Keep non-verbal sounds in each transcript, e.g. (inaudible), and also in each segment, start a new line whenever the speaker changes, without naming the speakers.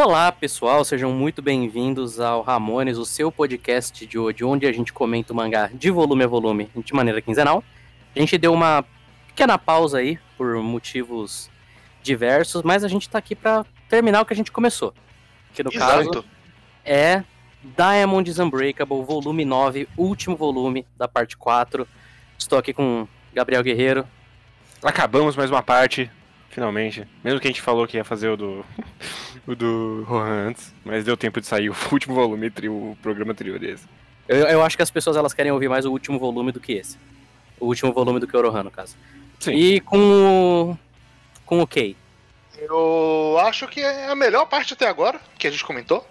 Olá, pessoal, sejam muito bem-vindos ao Ramones, o seu podcast de hoje, onde a gente comenta o mangá de volume a volume, de maneira quinzenal. A gente deu uma pequena pausa aí, por motivos diversos, mas a gente tá aqui para terminar o que a gente começou. Que no
Exato.
caso é Diamond Unbreakable, volume 9, último volume da parte 4. Estou aqui com Gabriel Guerreiro.
Acabamos mais uma parte, finalmente. Mesmo que a gente falou que ia fazer o do. O do Rohan antes, mas deu tempo de sair o (laughs) último volume, tri- o programa anterior desse.
Eu, eu acho que as pessoas elas querem ouvir mais o último volume do que esse. O último volume do que o Orohan, no caso.
Sim.
E com o. Com o Kay.
Eu acho que é a melhor parte até agora, que a gente comentou.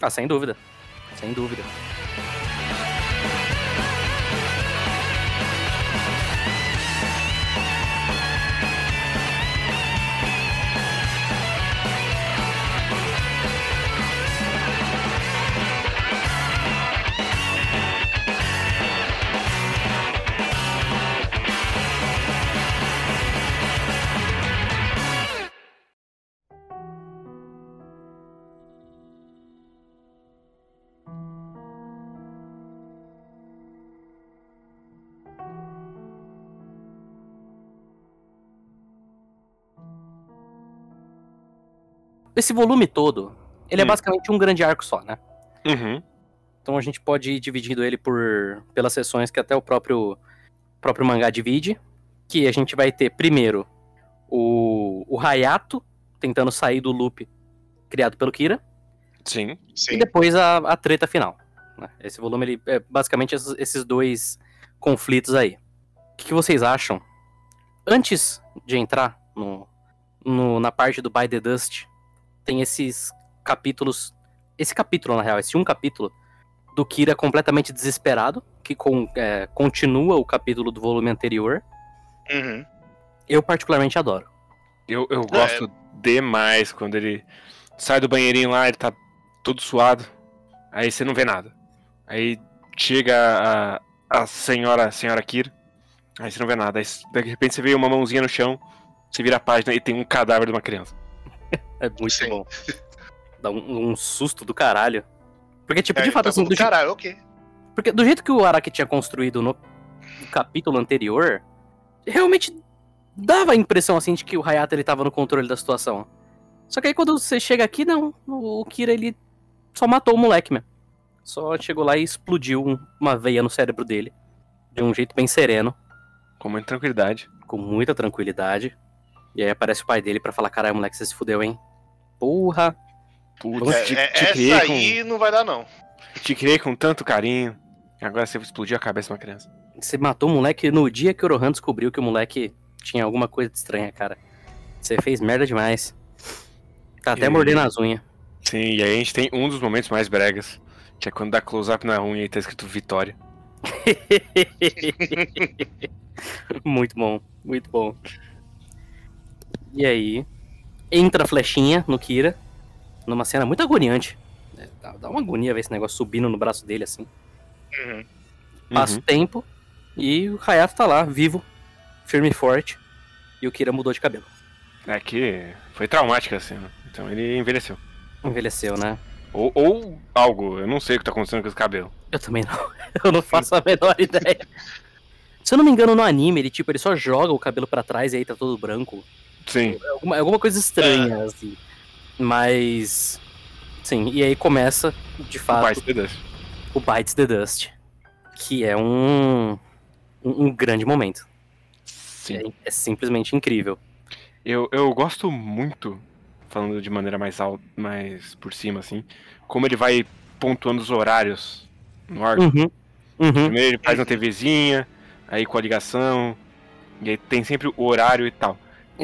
Ah, sem dúvida. Sem dúvida. Esse volume todo, ele é
Hum.
basicamente um grande arco só, né?
Uhum.
Então a gente pode ir dividindo ele por pelas seções que até o próprio próprio mangá divide, que a gente vai ter primeiro o, o Hayato tentando sair do loop criado pelo Kira
Sim.
Sim.
e depois a, a treta final. né? Esse volume ele é basicamente esses, esses dois conflitos aí. O que, que vocês acham? Antes de entrar no, no- na parte do By the Dust, tem esses capítulos. Esse capítulo, na real, esse um capítulo do Kira completamente desesperado, que com- é, continua o capítulo do volume anterior.
Uhum.
Eu particularmente adoro.
Eu, eu gosto demais quando ele sai do banheirinho lá, ele tá todo suado. Aí você não vê nada. Aí chega a, a senhora, a senhora Kira. Aí você não vê nada. Aí de repente você vê uma mãozinha no chão, você vira a página e tem um cadáver de uma criança.
É muito
Sim.
bom. Dá um, um susto do caralho. Porque, tipo,
É,
de fato,
tá
assim, do,
do caralho, ok.
Porque do jeito que o Araki tinha construído no capítulo anterior, realmente dava a impressão assim de que o Hayato ele tava no controle da situação. Só que aí quando você chega aqui, não, o Kira ele só matou o moleque mesmo. Só chegou lá e explodiu um- uma veia no cérebro dele. De um jeito bem sereno,
Com muita tranquilidade.
com muita tranquilidade. E aí aparece o pai dele pra falar: caralho, moleque, você se fudeu, hein? Porra.
Putz,
É,
te,
é-
te
essa
criei com,
aí não vai dar, não.
te criei com tanto carinho. Agora você explodiu a cabeça de uma criança.
Você matou o moleque no dia que o Rohan descobriu que o moleque tinha alguma coisa de estranha, cara. Você fez merda demais. Tá até
E-
mordendo as unhas.
Sim, e aí a gente tem um dos momentos mais bregas, que é quando dá close-up na unha e tá escrito Vitória. (laughs)
muito bom, muito bom. E aí, entra a flechinha no Kira, numa cena muito agoniante. É, Dá, dá uma agonia ver esse negócio subindo no braço dele assim.
Uhum.
Passa o tempo e o Hayato tá lá, vivo, firme e forte. E o Kira mudou de cabelo.
É que foi traumática a cena. Então ele envelheceu.
Envelheceu, né?
Ou, ou algo, eu não sei o que tá acontecendo com esse cabelo.
Eu também não. (laughs) Eu não faço a menor ideia. Se eu não me engano, no anime, ele tipo, ele só joga o cabelo pra trás e aí tá todo branco.
Sim.
É alguma, é alguma coisa estranha, assim. Mas. Sim, e aí começa, de
O
fato,
pai se Dust.
o Bites the Dust. Que é um. Um, um grande momento.
Sim.
É, é simplesmente incrível.
Eu, eu gosto muito, falando de maneira mais alta, mais por cima, assim, como ele vai pontuando os horários no arco.
Uhum. Uhum.
Primeiro ele faz uma TVzinha, aí com a ligação, e aí tem sempre o horário e tal.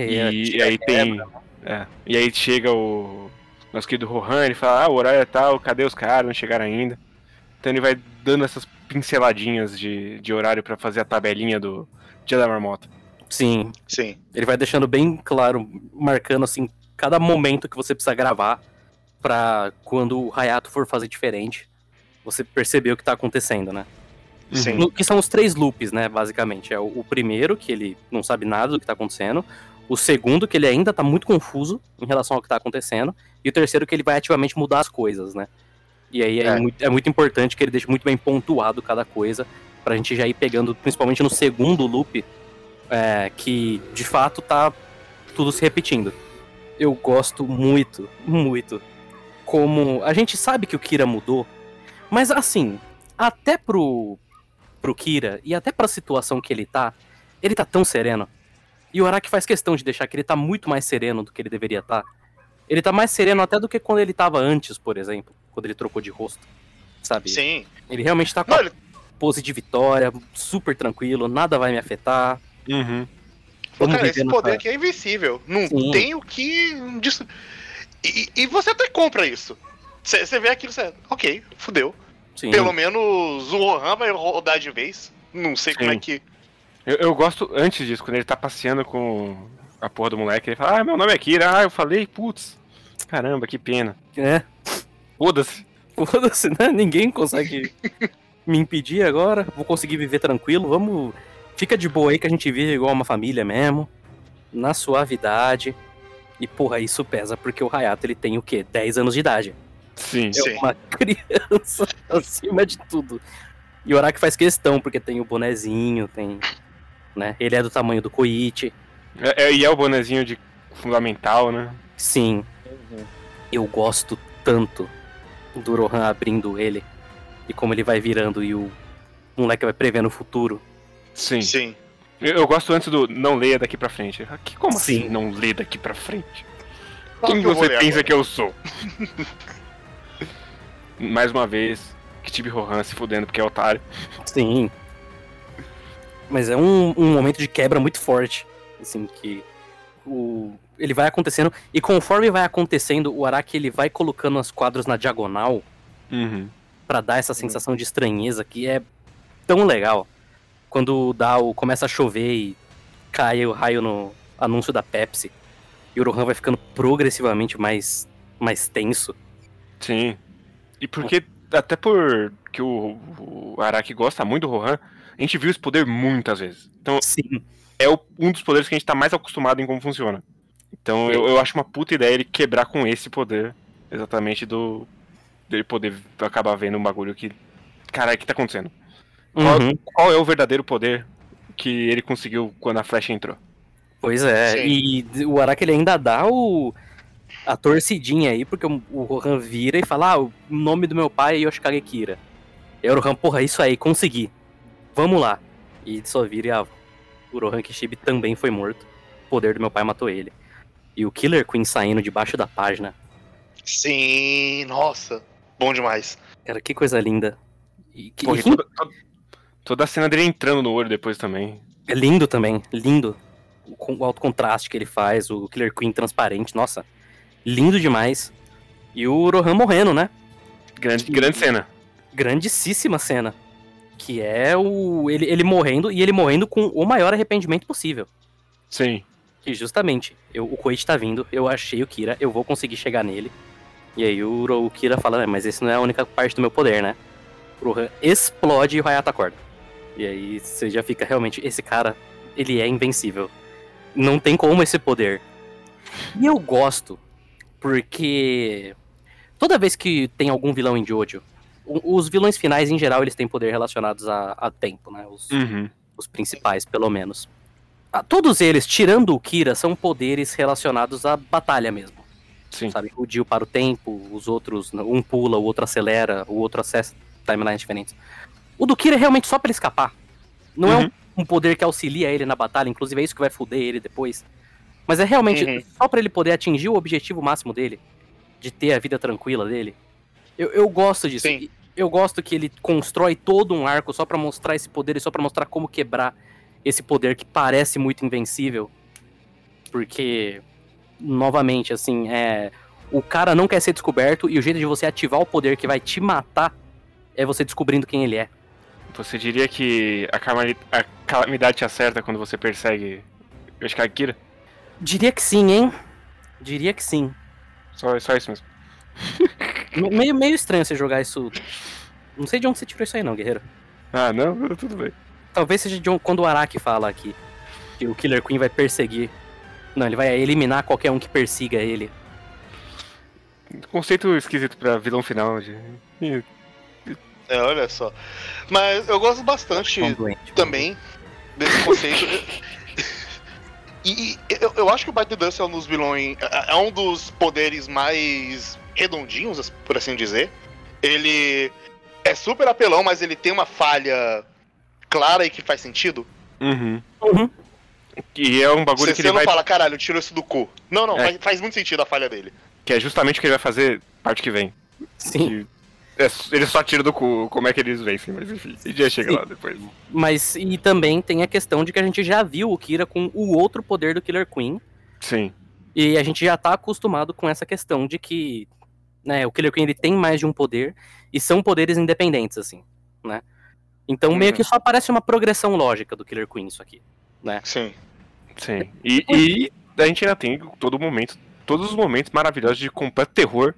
E,
E, e aí tem. é, e aí chega o nosso querido Rohan, ele fala, ah, o horário é tal, cadê os caras? Não chegaram ainda. Então ele vai dando essas pinceladinhas de, de horário pra fazer a tabelinha do Dia da Marmota.
Sim,
Sim.
ele vai deixando bem claro, marcando assim, cada momento que você precisa gravar pra quando o Hayato for fazer diferente, você perceber o que tá acontecendo, né?
Sim.
No- que são os três loops, né, basicamente. É o, o primeiro, que ele não sabe nada do que tá acontecendo. O segundo, que ele ainda tá muito confuso em relação ao que tá acontecendo. E o terceiro, que ele vai ativamente mudar as coisas, né? E aí é,
É.
Muito, é muito importante que ele deixe muito bem pontuado cada coisa. Pra gente já ir pegando, principalmente no segundo loop, é, que de fato tá tudo se repetindo. Eu gosto muito, muito. Como. A gente sabe que o Kira mudou, mas assim, até pro, pro Kira e até pra situação que ele tá, ele tá tão sereno. E o Araki faz questão de deixar que ele tá muito mais sereno do que ele deveria estar. Ele tá mais sereno até do que quando ele tava antes, por exemplo, quando ele trocou de rosto. Sabe?
Sim.
Ele realmente tá com
Não, ele,
pose de vitória, super tranquilo, nada vai me afetar.
Uhum.
Vamos
cara, esse poder
nessa-
aqui é invencível. Não
Sim.
tem o que. E, e você até compra isso. Você vê aquilo, você. Ok, fudeu.
Sim.
Pelo menos o Rohan vai rodar de vez. Não sei como é
Sim.
que.
Eu, eu gosto, antes disso, quando ele tá passeando com a porra do moleque, ele fala, ah, meu nome é Kira, ah, eu falei, putz, caramba, que pena.
É.
Foda-se.
Foda-se, né? Ninguém consegue me impedir agora. Vou conseguir viver tranquilo. Vamos. Fica de boa aí que a gente vive igual uma família mesmo. Na suavidade. E, porra, isso pesa porque o Hayato ele tem o quê? 10 anos de idade.
Sim.
É
Sim.
uma (laughs) criança acima de tudo. E o Araki faz questão, porque tem o bonezinho, tem. Né? Ele é do tamanho do Koichi.
É, é- e é o bonezinho de fundamental, né?
Sim. Eu gosto tanto do Rohan abrindo ele. E como ele vai virando e o moleque vai prevendo o futuro.
Sim.
Sim.
Eu, eu gosto antes do não leia daqui pra frente. Ah, Que, como
Sim.
assim não lê daqui pra frente?
Qual
Quem
que
você pensa
agora?
que eu sou? (laughs) Mais uma vez, Kichibi Rohan se fudendo porque é otário.
Sim. Mas é um, um momento de quebra muito forte. Assim, que o, ele vai acontecendo. E conforme vai acontecendo, o Araki ele vai colocando os quadros na diagonal
Uhum.
pra dar essa sensação de estranheza que é tão legal. Quando dá o, começa a chover e cai o raio no anúncio da Pepsi. E o Rohan vai ficando progressivamente mais, mais tenso.
Sim. E porque, até por que o, o Araki gosta muito do Rohan, a gente viu esse poder muitas vezes. Então,
Sim.
é o- um dos poderes que a gente tá mais acostumado em como funciona. Então, eu, eu acho uma puta ideia ele quebrar com esse poder, exatamente do. dele poder acabar vendo um bagulho que. Caralho, o que tá acontecendo? Qual,
Uhum.
qual é o verdadeiro poder que ele conseguiu quando a flecha entrou?
Pois é,
Sim.
e o Araki ele ainda dá o a torcidinha aí, porque o, o Rohan vira e fala, ah, o nome do meu pai é Yoshikage Kira. E o Rohan, porra, isso aí, consegui. Vamos lá. E só vira e ah, o Rohan Kishibe também foi morto. O poder do meu pai matou ele. E o Killer Queen saindo debaixo da página.
Sim, nossa. Bom demais.
Cara, que coisa linda. E, que,
Porra,
e
e toda, toda- toda a cena dele entrando no olho depois também.
é lindo também, lindo. O, o alto contraste que ele faz, o Killer Queen transparente, nossa. Lindo demais. E o Rohan morrendo, né?
Grande, grande cena.
grandíssima cena. Que é o ele, ele morrendo e ele morrendo com o maior arrependimento possível.
Sim.
Que justamente, eu, o Koichi tá vindo, eu achei o Kira, eu vou conseguir chegar nele. E aí o, o Kira fala, "É, mas esse não é a única parte do meu poder, né? O Rohan explode e o Hayato acorda. E aí você já fica, realmente, esse cara, ele é invencível. Não tem como esse poder. E eu gosto, porque toda vez que tem algum vilão em Jojo, os vilões finais, em geral, eles têm poder relacionados a, a tempo, né? Os,
Uhum.
os principais, pelo menos. Ah, Todos eles, tirando o Kira, são poderes relacionados à batalha mesmo.
Sim.
Sabe? O Dio para o tempo, os outros, um pula, o outro acelera, o outro acessa timelines diferentes. O do Kira é realmente só pra ele escapar. Não é
Uhum.
um, um poder que auxilia ele na batalha, inclusive é isso que vai foder ele depois. Mas é realmente
Uhum.
só pra ele poder atingir o objetivo máximo dele, de ter a vida tranquila dele. Eu, eu gosto disso.
Sim.
Eu gosto que ele constrói todo um arco só pra mostrar esse poder e só pra mostrar como quebrar esse poder que parece muito invencível. Porque, novamente, assim, é. O cara não quer ser descoberto e o jeito de você ativar o poder que vai te matar é você descobrindo quem ele é.
Você diria que a, calami- a calamidade te acerta quando você persegue Yoshikage Kira?
Diria que sim, hein? Diria que sim.
Só, só isso mesmo. (laughs)
Me- Meio, meio estranho você jogar isso. Não sei de onde você tirou isso aí, não, guerreiro.
Ah, não? (laughs) Tudo bem.
Talvez seja de onde, quando o Araki fala aqui que o Killer Queen vai perseguir Não, ele vai eliminar qualquer um que persiga ele.
Conceito esquisito pra vilão final. De...
É, olha só. Mas eu gosto bastante também desse conceito. E, eu, eu, acho que o Bite the Dust é um dos vilões. É, é um dos poderes mais redondinhos, por assim dizer. Ele é super apelão, mas ele tem uma falha clara e que faz sentido.
Uhum. Uhum. E é um bagulho
Cê,
que ele
não
vai...
fala, caralho, eu tiro isso do cu. Não, não, é. faz, faz, muito sentido a falha dele.
Que é justamente o que ele vai fazer parte que vem.
Sim.
Que é, ele só tira do cu como é que eles vencem, mas enfim, a gente já chega Sim. lá depois.
Mas, e também tem a questão de que a gente já viu o Kira com o outro poder do Killer Queen.
Sim.
E a gente já tá acostumado com essa questão de que né, o Killer Queen ele tem mais de um poder e são poderes independentes, assim, né? Então meio que uhum. só parece uma progressão lógica do Killer Queen isso aqui, né?
Sim.
Sim. E, e a gente ainda tem todo momento, todos os momentos maravilhosos de completo terror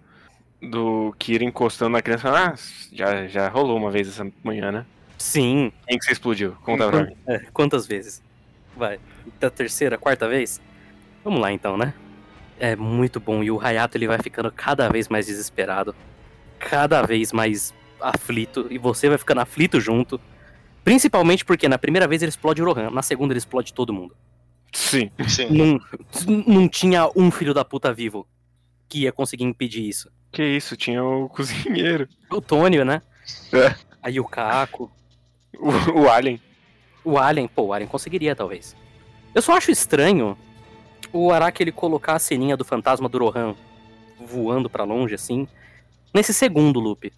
do Kira encostando na criança. Ah, já, já rolou uma vez essa manhã, né?
Sim.
Quem que você explodiu? Conta pra mim.
É, quantas vezes? Vai. Da terceira, quarta vez? Vamos lá então, né? É muito bom. E o Hayato ele vai ficando cada vez mais desesperado. Cada vez mais aflito e você vai ficando aflito junto. Principalmente porque na primeira vez ele explode o Rohan, na segunda ele explode todo mundo.
Sim, sim.
Não, não tinha um filho da puta vivo que ia conseguir impedir isso.
Que isso, tinha o (laughs) cozinheiro.
O Tônio, né?
É.
Aí o Caco.
O, o Alien.
O Alien, pô, o Alien conseguiria, talvez. Eu só acho estranho o Araki ele colocar a ceninha do fantasma do Rohan voando para longe, assim, nesse segundo loop.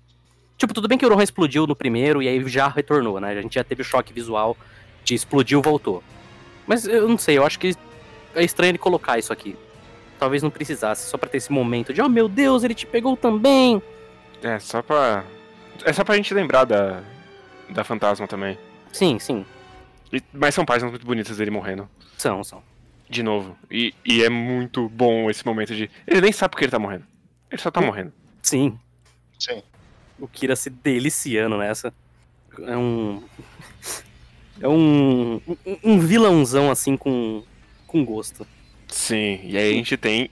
Tipo, tudo bem que o Rohan explodiu no primeiro e aí já retornou, né? A gente já teve o choque visual de explodiu voltou. Mas eu não sei, eu acho que é estranho ele colocar isso aqui. Talvez não precisasse, só pra ter esse momento de, oh meu Deus, ele te pegou também.
É, só pra. É só pra gente lembrar da. Da fantasma também.
Sim, sim.
E, mas são páginas muito bonitas dele morrendo.
São, são.
De novo. E, e é muito bom esse momento de. Ele nem sabe porque ele tá morrendo. Ele só tá morrendo.
Sim.
Sim
o Kira se deliciando nessa. É um. (laughs) É um. Um, um vilãozão assim com. com gosto.
Sim, e aí a gente tem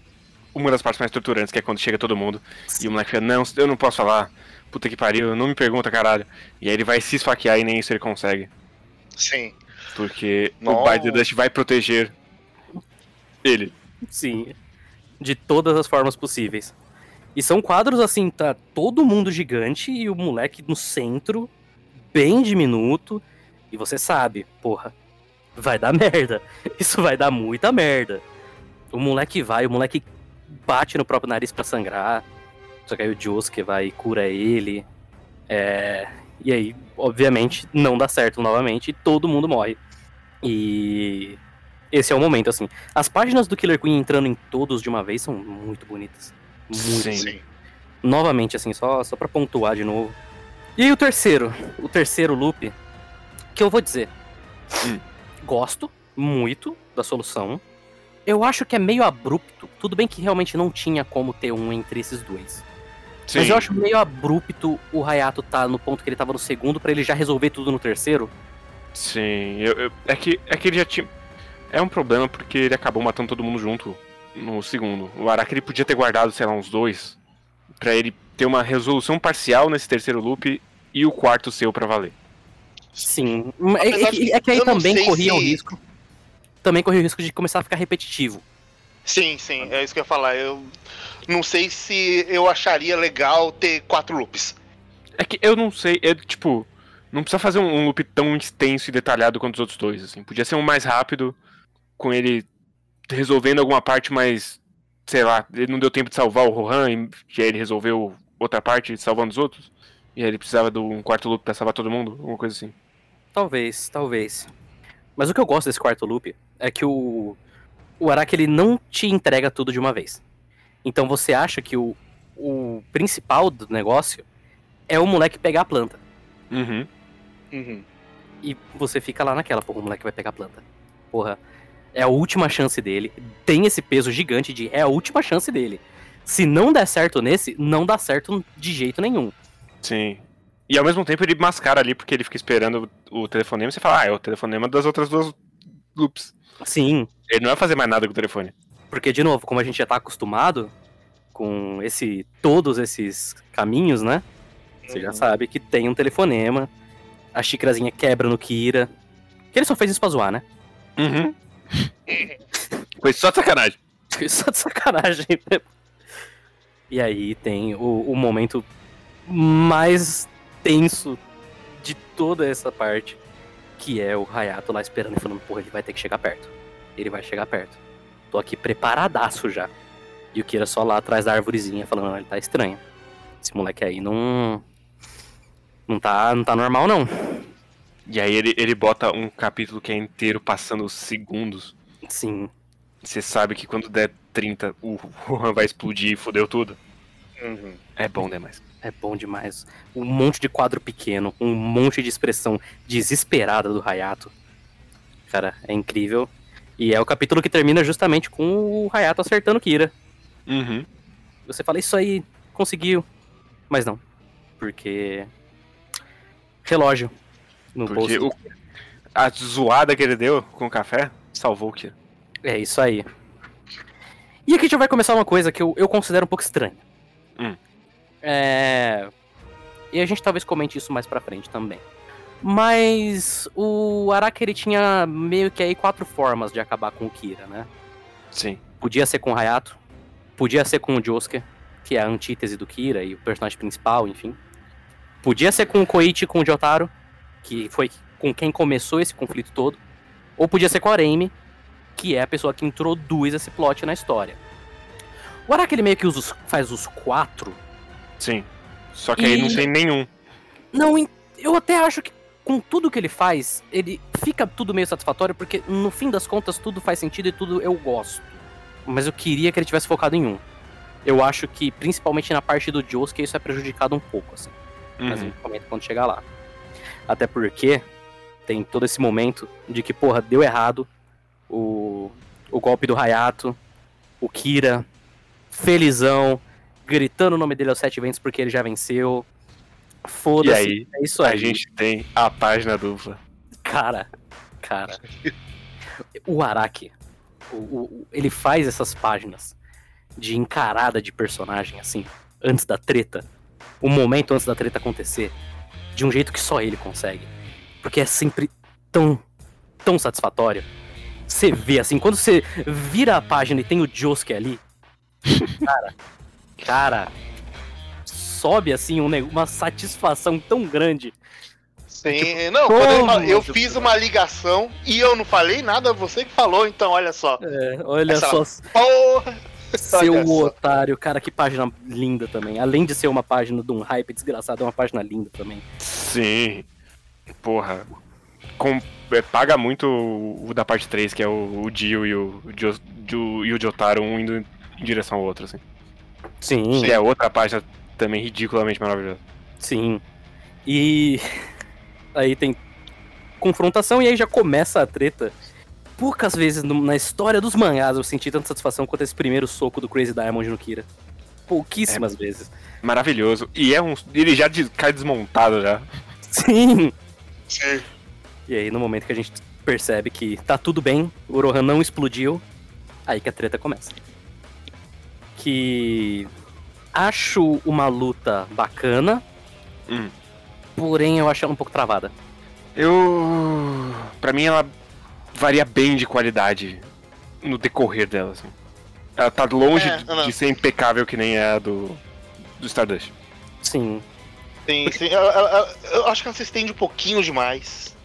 uma das partes mais torturantes, que é quando chega todo mundo Sim. e o moleque fala, não, eu não posso falar. Puta que pariu, não me pergunta, caralho. E aí ele vai se esfaquear e nem isso ele consegue.
Sim.
Porque Nossa. o Biden Dust vai proteger ele.
Sim. De todas as formas possíveis. E são quadros assim, tá todo mundo gigante e o moleque no centro, bem diminuto. E você sabe, porra, vai dar (laughs) merda. Isso vai dar muita merda. O moleque vai, o moleque bate no próprio nariz para sangrar. Só que aí o Josuke vai e cura ele. É... E aí, obviamente, não dá certo novamente e todo mundo morre. E esse é o momento, assim. As páginas do Killer Queen entrando em todos de uma vez são muito bonitas. Muito. Sim. Sim. Novamente, assim, só, só pra pontuar de novo. E aí o terceiro, o terceiro loop, que eu vou dizer. Hum. Gosto muito da solução. Eu acho que é meio abrupto. Tudo bem que realmente não tinha como ter um entre esses dois. Sim. Mas eu acho meio abrupto o Hayato tá no ponto que ele tava no segundo para ele já resolver tudo no terceiro.
Sim, eu, eu, é, que, é que ele já tinha. É um problema porque ele acabou matando todo mundo junto no segundo. O Araki ele podia ter guardado, sei lá, uns dois. para ele ter uma resolução parcial nesse terceiro loop e o quarto seu para valer.
Sim. É, é, é, que aí também corria se... o risco. Também corria o risco de começar a ficar repetitivo.
Sim, sim, é isso que eu ia falar. Eu não sei se eu acharia legal ter quatro loops.
É que eu não sei, é tipo, não precisa fazer um, loop tão extenso e detalhado quanto os outros dois, assim. Podia ser um mais rápido, com ele resolvendo alguma parte, mas sei lá, ele não deu tempo de salvar o Rohan, e aí ele resolveu outra parte salvando os outros. E aí ele precisava de um quarto loop pra salvar todo mundo, alguma coisa assim.
Talvez, talvez. Mas o que eu gosto desse quarto loop é que o, o Araki ele não te entrega tudo de uma vez. Então você acha que o, o principal do negócio é o moleque pegar a planta.
Uhum.
Uhum.
E você fica lá naquela, porra, o moleque vai pegar a planta. Porra, é a última chance dele. Tem esse peso gigante de é a última chance dele. Se não der certo nesse, não dá certo de jeito nenhum.
Sim. E ao mesmo tempo ele mascara ali porque ele fica esperando o telefonema e você fala, ah, é o telefonema das outras duas Ups.
Sim,
Ele não vai fazer mais nada com o telefone.
porque, de novo, como a gente já tá acostumado com esse todos esses caminhos, né? Você já
Uhum.
sabe que tem um telefonema, a xícarazinha quebra no Kira. Que ele só fez isso pra zoar, né?
Uhum. Foi só de sacanagem. (laughs)
Só de sacanagem. E aí tem o, o momento mais tenso de toda essa parte, que é o Hayato lá esperando e falando, porra, ele vai ter que chegar perto. Ele vai chegar perto. Tô aqui preparadaço já. E o Kira só lá atrás da árvorezinha falando, não, ele tá estranho. Esse moleque aí não. Não tá, não tá normal, não.
E aí ele, ele bota um capítulo que é inteiro passando os segundos.
Sim.
Você sabe que quando der 30, o Rohan vai explodir e fodeu tudo.
Uhum.
É bom demais.
É bom demais. Um monte de quadro pequeno, um monte de expressão desesperada do Hayato. Cara, é incrível. E é o capítulo que termina justamente com o Hayato acertando Kira.
Uhum.
Você fala, isso aí, conseguiu. Mas não. Porque. Relógio. No
Porque
bolso.
o, a zoada que ele deu com o café salvou o Kira.
É isso aí. E aqui já vai começar uma coisa que eu, eu considero um pouco estranha. É. E a gente talvez comente isso mais pra frente também. Mas o Araki ele tinha meio que aí quatro formas de acabar com o Kira, né?
Sim.
Podia ser com o Hayato, podia ser com o Josuke, que é a antítese do Kira e o personagem principal, enfim. Podia ser com o Koichi e com o Jotaro, que foi com quem começou esse conflito todo. Ou podia ser com a Arame, que é a pessoa que introduz esse plot na história. O Araki ele meio que usa faz os quatro.
Sim. Só que aí
E-
não tem nenhum.
Não, eu até acho que com tudo que ele faz, ele fica tudo meio satisfatório, porque no fim das contas tudo faz sentido e tudo eu gosto. Mas eu queria que ele tivesse focado em um. Eu acho que, principalmente na parte do Josuke, isso é prejudicado um pouco, assim. Mas a
Uhum.
gente comenta quando chegar lá. Até porque tem todo esse momento de que, porra, deu errado o, o golpe do Hayato, o Kira, felizão, gritando o nome dele aos sete ventos porque ele já venceu.
E
Foda-se.
aí,
É isso aí.
a gente tem a página dupla.
Cara, cara. O Araki, o- o- ele faz essas páginas de encarada de personagem, assim, antes da treta, o momento antes da treta acontecer, de um jeito que só ele consegue. Porque é sempre tão, tão satisfatório. Você vê, assim, quando você vira a página e tem o Josuke ali, (laughs) cara, cara, sobe, assim, um uma satisfação tão grande.
Sim, não, quando ele
como,
fala, eu
tipo,
fiz uma ligação e eu não falei nada, você que falou, então olha só.
É, olha
Essa-
só,
Porra!
Seu
Olha só.
otário, cara, que página linda também. Além de ser uma página de um hype desgraçado, é uma página linda também.
Sim. Porra. Com- é, paga muito o, o da parte 3, que é o, o Dio e o, Jo- e o Jotaro, um indo em direção ao outro, assim.
Sim,
Que é outra página também ridiculamente maravilhosa.
sim. E (laughs) aí tem confrontação e aí já começa a treta. Poucas vezes no- na história dos mangás eu senti tanta satisfação quanto esse primeiro soco do Crazy Diamond no Kira. Pouquíssimas vezes.
Maravilhoso. E é um. Ele já de- cai desmontado já. (laughs)
Sim!
Sim.
E aí, no momento que a gente percebe que tá tudo bem, o Rohan não explodiu, aí que a treta começa. Que acho uma luta bacana,
Hum.
porém eu acho ela um pouco travada.
Eu. Pra mim, ela varia bem de qualidade no decorrer dela, assim. Ela tá longe
É,
de, ser impecável que nem é a do, do Stardust.
Sim,
Sim, sim. Eu, eu- eu- eu acho que ela se estende um pouquinho demais.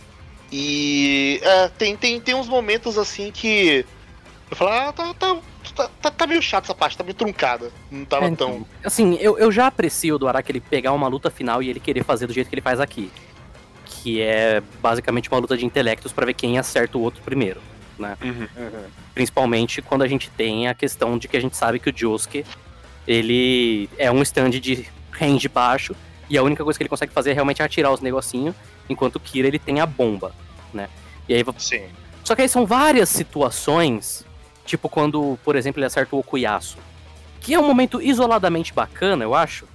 E é, tem, tem, tem uns momentos assim que. Eu falo, ah, tá, tá, tá, tá, tá meio chato essa parte, tá meio truncada. Não tava
É, então.
tão.
Assim, eu, eu já aprecio do Araki ele pegar uma luta final e ele querer fazer do jeito que ele faz aqui. Que é basicamente uma luta de intelectos pra ver quem acerta o outro primeiro.
Uhum.
Principalmente quando a gente tem a questão de que a gente sabe que o Josuke, ele é um stand de range baixo, e a única coisa que ele consegue fazer é realmente atirar os negocinhos, enquanto o Kira ele tem a bomba, né? E aí,
Sim.
só que aí são várias situações, tipo quando, por exemplo, ele acerta o Okuyasu, que é um momento isoladamente bacana, eu acho.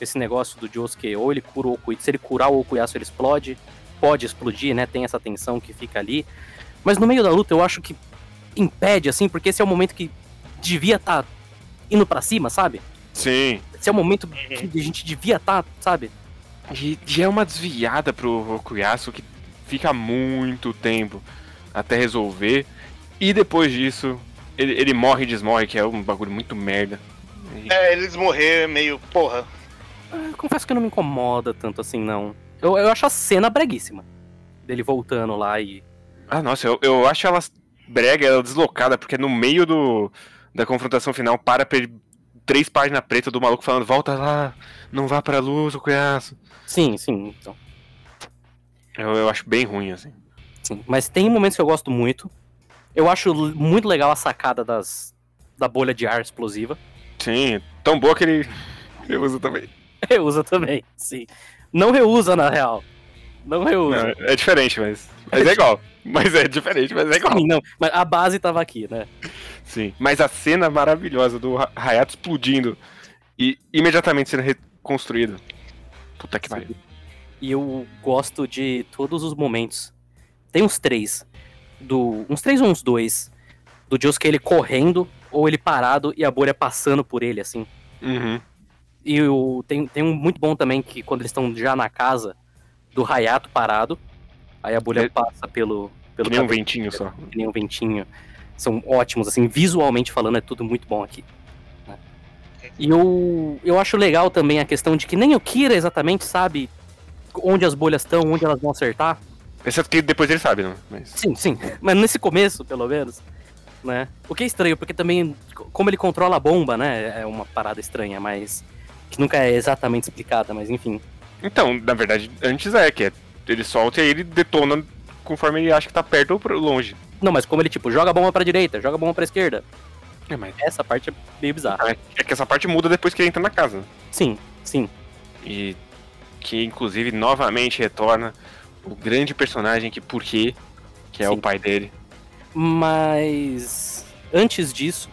Esse negócio do Josuke, ou ele cura o Okuyasu, se ele curar o Okuyasu ele explode, pode explodir, né? Tem essa tensão que fica ali. Mas no meio da luta eu acho que impede, assim, porque esse é o momento que devia estar tá indo para cima, sabe?
Sim.
Esse é o momento que a gente devia estar, tá, sabe?
E, e, é uma desviada pro Okuyasu que fica muito tempo até resolver. E depois disso, ele, ele morre e desmorre, que é um bagulho muito merda.
É, eles morrer meio, porra.
Eu confesso que não me incomoda tanto assim, não. Eu, eu acho a cena breguíssima. Dele voltando lá e.
Ah, nossa, eu, eu acho ela brega, ela deslocada, porque no meio do, da confrontação final para três páginas pretas do maluco falando: volta lá, não vá pra luz, o cunhaço.
Sim, sim, então.
Eu, eu acho bem ruim, assim.
Sim, mas tem momentos que eu gosto muito. Eu acho muito legal a sacada das, da bolha de ar explosiva.
Sim, tão boa que ele reusa também. (laughs)
Reusa também, sim. Não reusa, na real. Não reusa. Não,
é diferente, mas, mas é igual. (laughs) Mas é diferente, mas é igual.
Sim, não, mas a base tava aqui, né?
Sim, mas a cena maravilhosa do Hayato explodindo e imediatamente sendo reconstruído. Puta que pariu.
E eu gosto de todos os momentos. Tem uns três. Do, uns três ou uns dois. Do Josuke ele correndo ou ele parado e a bolha passando por ele, assim.
Uhum.
E o, tem, tem um muito bom também que quando eles estão já na casa do Hayato parado, aí a bolha é, passa pelo. pelo
que nem um ventinho só.
Que nem um ventinho. São ótimos, assim, visualmente falando, é tudo muito bom aqui. Né? E eu, eu acho legal também a questão de que nem o Kira exatamente sabe onde as bolhas estão, onde elas vão acertar.
Exceto que depois ele sabe, né? Mas...
Sim, sim. Mas nesse começo, pelo menos né? O que é estranho, porque também, como ele controla a bomba, né? É uma parada estranha, mas. que nunca é exatamente explicada, mas enfim.
Então, na verdade, antes é, que é, ele solta e aí ele detona conforme ele acha que tá perto ou longe.
Não, mas como ele, tipo, joga a bomba pra direita, joga a bomba pra esquerda.
É, mas...
Essa parte é meio bizarra.
É, é que essa parte muda depois que ele entra na casa.
Sim, sim.
E que, inclusive, novamente retorna o grande personagem que, por quê, que é sim. o pai dele.
Mas antes disso,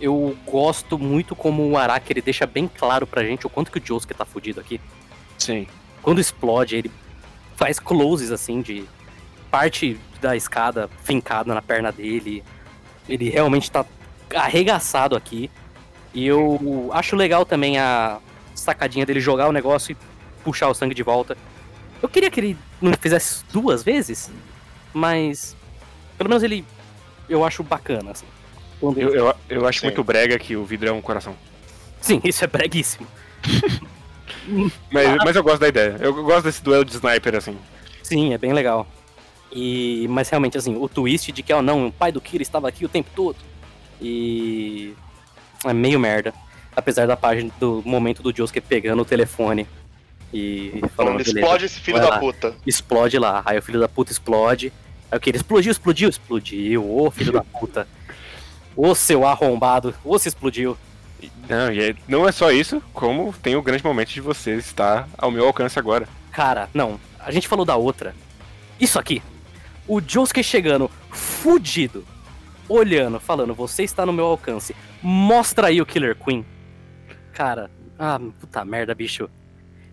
eu gosto muito como o Araki ele deixa bem claro pra gente o quanto que o Josuke tá fudido aqui.
Sim.
Quando explode, ele faz closes assim de parte da escada fincada na perna dele. Ele realmente tá arregaçado aqui. E eu acho legal também a sacadinha dele jogar o negócio e puxar o sangue de volta. Eu queria que ele não fizesse duas vezes, mas pelo menos ele. Eu acho bacana, assim.
Eu, eu, eu, acho Sim. muito brega que o vidro é um coração.
Sim, isso é breguíssimo. (laughs)
mas, mas eu gosto da ideia. Eu gosto desse duelo de sniper, assim.
Sim, é bem legal. E, mas realmente, assim, o twist de que, ó, não, o pai do Kira estava aqui o tempo todo. E. É meio merda. Apesar da página do momento do Josuke pegando o telefone e
falando. explode esse filho da
lá.
puta.
Explode lá. Aí o filho da puta explode. Aí o que? Ele explodiu, explodiu, explodiu. Ô, filho da puta. Ô, seu arrombado. Ô, se explodiu.
Não, e é, não é só isso, como tem o grande momento de você estar ao meu alcance agora.
Cara, não. A gente falou da outra. Isso aqui. O Josuke chegando, fudido, olhando, falando, você está no meu alcance. Mostra aí o Killer Queen. Cara, ah, puta merda, bicho.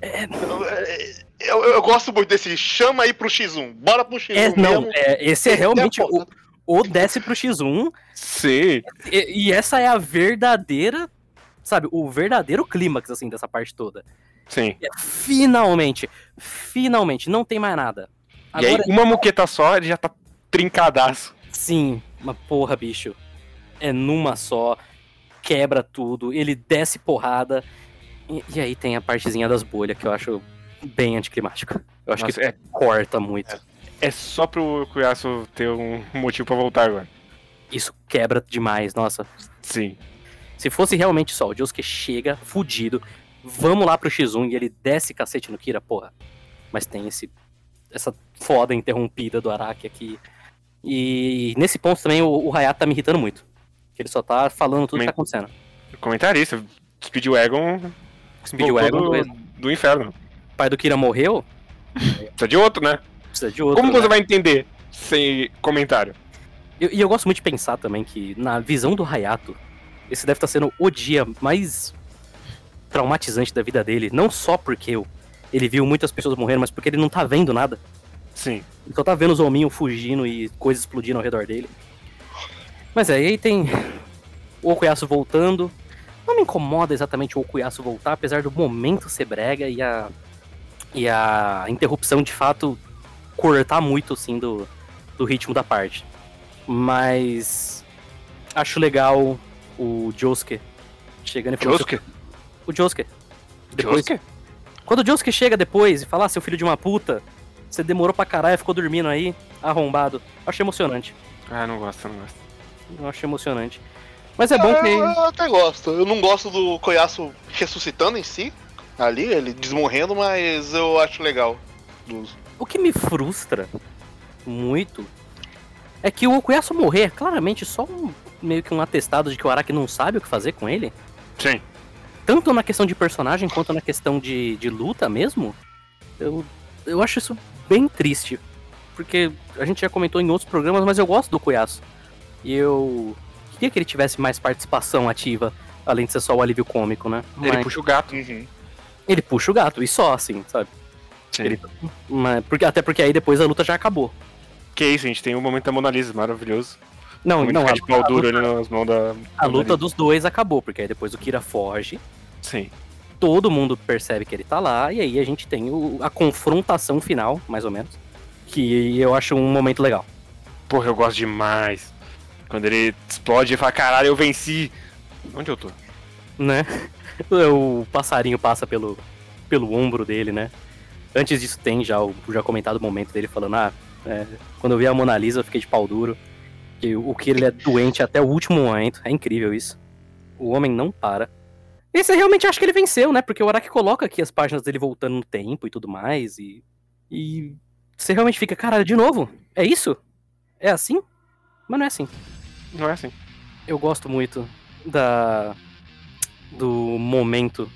É... Eu, eu, gosto muito desse chama aí pro X1. Bora pro X1
é, não, é, esse é realmente o, o desce pro X1.
Sim.
E, e, essa é a verdadeira, sabe, o verdadeiro clímax, assim, dessa parte toda.
Sim.
É, finalmente, finalmente, não tem mais nada.
Agora, e aí, uma moqueta só, ele já tá trincadaço.
Sim, uma porra, bicho. É numa só, quebra tudo, ele desce porrada. E, e aí tem a partezinha das bolhas que eu acho bem anticlimático. Eu acho Nossa, que é, corta muito.
É, é só pro Cuiaço ter um motivo para voltar agora.
Isso quebra demais, nossa.
Sim.
Se fosse realmente só o Josuke chega, fudido, vamos lá pro X1 e ele desce cacete no Kira, porra. Mas tem esse essa foda interrompida do Araki aqui. E nesse ponto também o, o Hayato tá me irritando muito. Que ele só tá falando tudo que tá acontecendo.
Comentarista, Speed Wagon.
Speed Wagon
do, do inferno
pai do Kira morreu.
Precisa de outro, né?
Precisa de outro.
Como né? você vai entender sem comentário?
E eu, eu, gosto muito de pensar também que, na visão do Hayato, esse deve estar sendo o dia mais traumatizante da vida dele. Não só porque ele viu muitas pessoas morrendo, mas porque ele não tá vendo nada.
Sim.
Ele só tá vendo os hominhos fugindo e coisas explodindo ao redor dele. Mas é, aí tem o Okuyasu voltando. Não me incomoda exatamente o Okuyasu voltar, apesar do momento ser brega e a, e a interrupção de fato cortar muito assim do, do ritmo da parte. Mas acho legal o Josuke chegando e falando.
Josuke?
O Josuke. Depois,
Josuke?
Quando o Josuke chega depois e fala, ah, seu filho de uma puta, você demorou pra caralho, ficou dormindo aí, arrombado. Acho emocionante.
Ah, não gosto, não gosto.
Eu acho emocionante. Mas é bom que.
Eu até gosto. Eu não gosto do Koyasu ressuscitando em si, ali, ele desmorrendo, mas eu acho legal.
O que me frustra muito é que o Okuyasu morrer é claramente só um, meio que um atestado de que o Araki não sabe o que fazer com ele.
Sim.
Tanto na questão de personagem quanto na questão de, de luta mesmo. Eu, eu acho isso bem triste. Porque a gente já comentou em outros programas, mas eu gosto do Okuyasu. E eu queria que ele tivesse mais participação ativa, além de ser só o alívio cômico, né?
Ele
Mas
puxa o gato.
Uhum.
ele puxa o gato, e só assim, sabe?
Sim.
Ele- Mas, porque, até porque aí depois a luta já acabou.
Que isso, a gente tem o momento da Mona Lisa, maravilhoso.
Não,
Muito
não, a,
de pau
a
duro
luta,
ali nas mãos da.
a luta dos dois acabou, porque aí depois o Kira foge,
Sim.
todo mundo percebe que ele tá lá, e aí a gente tem o- a confrontação final, mais ou menos. Que eu acho um momento legal.
Porra, eu gosto demais. Quando ele explode e fala, caralho, eu venci. Onde eu tô?
né? (laughs) O passarinho passa pelo, pelo ombro dele, né? Antes disso tem já o já comentado momento dele falando, ah, é, quando eu vi a Mona Lisa eu fiquei de pau duro. Que o que ele é doente até o último momento. É incrível isso. O homem não para. E você realmente acha que ele venceu, né? Porque o Araki coloca aqui as páginas dele voltando no tempo e tudo mais. E. E. Você realmente fica, caralho, de novo? É isso? É assim? Mas não é assim
Não é assim.
eu gosto muito da do momento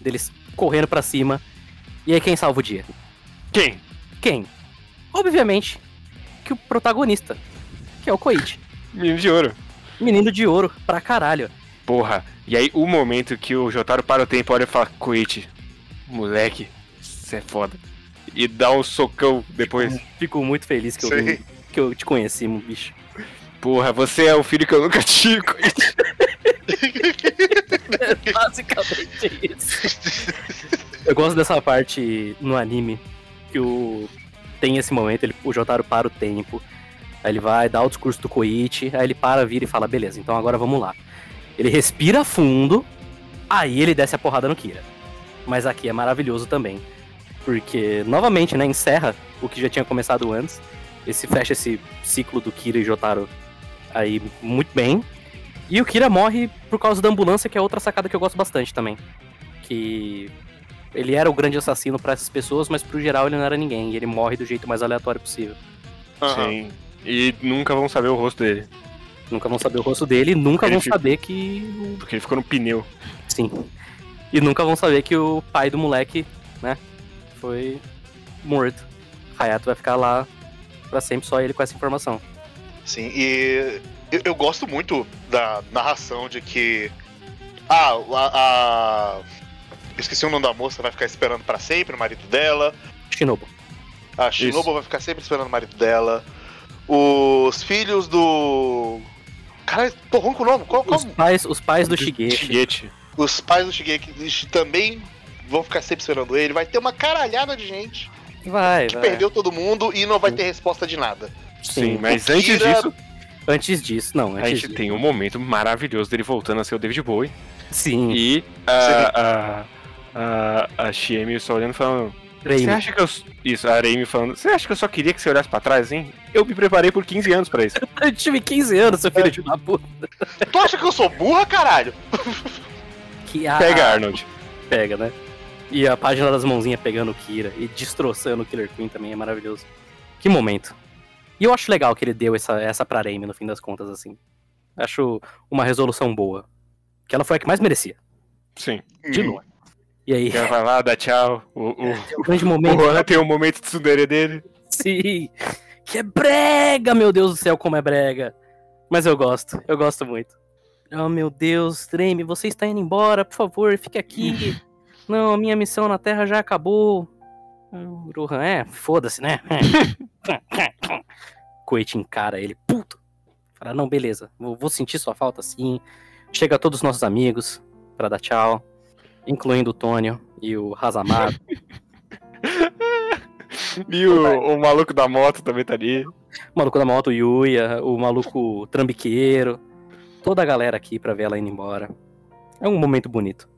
deles correndo pra cima. E aí quem salva o dia?
Quem?
Quem? Obviamente que o protagonista, que é o Koichi.
Menino de ouro.
Menino de ouro pra caralho.
Porra. E aí, o momento que o Jotaro para o tempo, olha e fala, Koichi, moleque, você é foda. E dá um socão depois.
Fico muito feliz que eu, que eu te conheci, bicho.
Porra, você é o filho que eu nunca (laughs) tive.
É basicamente isso. Eu gosto dessa parte no anime, que o tem esse momento, ele, o Jotaro para o tempo, aí ele vai dar o discurso do Koichi, aí ele para, vira e fala, beleza, então agora vamos lá. Ele respira fundo, aí ele desce a porrada no Kira. Mas aqui é maravilhoso também, porque, novamente, né, encerra o que já tinha começado antes, esse fecha esse ciclo do Kira e Jotaro aí muito bem, e o Kira morre por causa da ambulância, que é outra sacada que eu gosto bastante também. Que ele era o grande assassino pra essas pessoas, mas pro geral ele não era ninguém. E ele morre do jeito mais aleatório possível.
Aham.
Sim. E nunca vão saber o rosto dele.
Nunca vão saber o rosto dele, e nunca
Ele
vão saber que.
Porque ele ficou no pneu.
Sim. E nunca vão saber que o pai do moleque, né, foi morto. Hayato vai ficar lá pra sempre só ele com essa informação.
Sim, e eu, eu gosto muito da narração de que. Ah, a, a- esqueci o nome da moça, vai ficar esperando pra sempre, o marido dela.
Shinobu.
A Shinobu vai ficar sempre esperando o marido dela. Os filhos do. Caralho, tô ruim com o nome. Qual, qual-
Os pais, os pais do Shigeshi.
Shigeti.
Os pais do Shigeki também vão ficar sempre esperando ele. Vai ter uma caralhada de gente
Vai,
que
vai.
perdeu todo mundo e não vai ter resposta de nada.
Sim,
Sim.
mas antes disso,
Antes disso, não.
a
Antes
gente
disso.
tem um momento maravilhoso dele voltando a ser o David Bowie.
Sim.
E a, a, a, a Shiemi só olhando e falando. Você
Raimi.
acha que eu. Isso, a Aremi falando. Você acha que eu só queria que você olhasse pra trás, hein? Eu me preparei por 15 anos pra isso. (laughs)
Eu tive 15 anos, seu filho de uma puta.
Tu acha que eu sou burra, caralho? (laughs)
Que a...
Pega, Arnold.
Pega, né? E a página das mãozinhas pegando o Kira e destroçando o Killer Queen também é maravilhoso. Que momento. E eu acho legal que ele deu essa, essa pra Raimi no fim das contas, assim. Acho uma resolução boa. Que ela foi a que mais merecia.
Sim.
De
Hum.
longe. E aí,
Ela vai lá, dá tchau. O, o,
o grande
o
momento.
Rohan tem o momento de tsundere dele.
Sim. Que é brega, meu Deus do céu, como é brega. Mas eu gosto, eu gosto muito. Oh, meu Deus, Treme, você está indo embora, por favor, fique aqui. (laughs) Não, a minha missão na Terra já acabou. O Rohan, é, foda-se, né? (laughs) Coit encara ele, puto. Fala, não, beleza, vou, vou sentir sua falta sim. Chega todos os nossos amigos para dar tchau, incluindo o Tônio e o Razamado. (laughs)
e o, o, maluco da moto também tá ali. O
maluco da moto, o Yuya, o maluco trambiqueiro. Toda a galera aqui pra ver ela indo embora. É um momento bonito.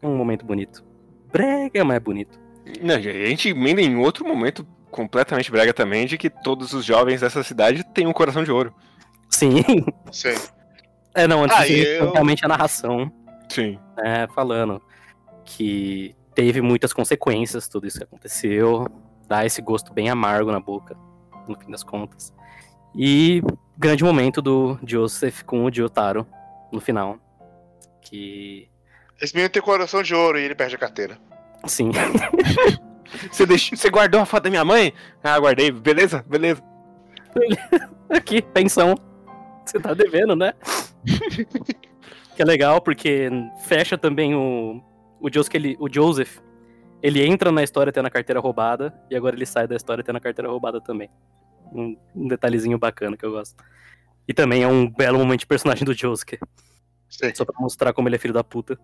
É um momento bonito. Brega, mas é bonito.
Não, a gente emenda em outro momento completamente brega também de que todos os jovens dessa cidade têm um coração de ouro.
Sim.
Sim.
É, não, antes ah, eu... realmente a narração.
Sim.
É, falando que teve muitas consequências tudo isso que aconteceu. Dá esse gosto bem amargo na boca, no fim das contas. E grande momento do Joseph com o Jotaro no final. Que.
Esse menino tem coração de ouro e ele perde a carteira.
Sim. (laughs)
você, deixou, você guardou a foto da minha mãe? Ah, guardei. Beleza, beleza. (laughs)
Aqui, pensão. Você tá devendo, né? (laughs) que é legal, porque fecha também o. O Joseph, ele, o Joseph, ele entra na história tendo a carteira roubada, e agora ele sai da história tendo a carteira roubada também. Um, um detalhezinho bacana que eu gosto. E também é um belo momento de personagem do Josuke. Sim. Só pra mostrar como ele é filho da puta.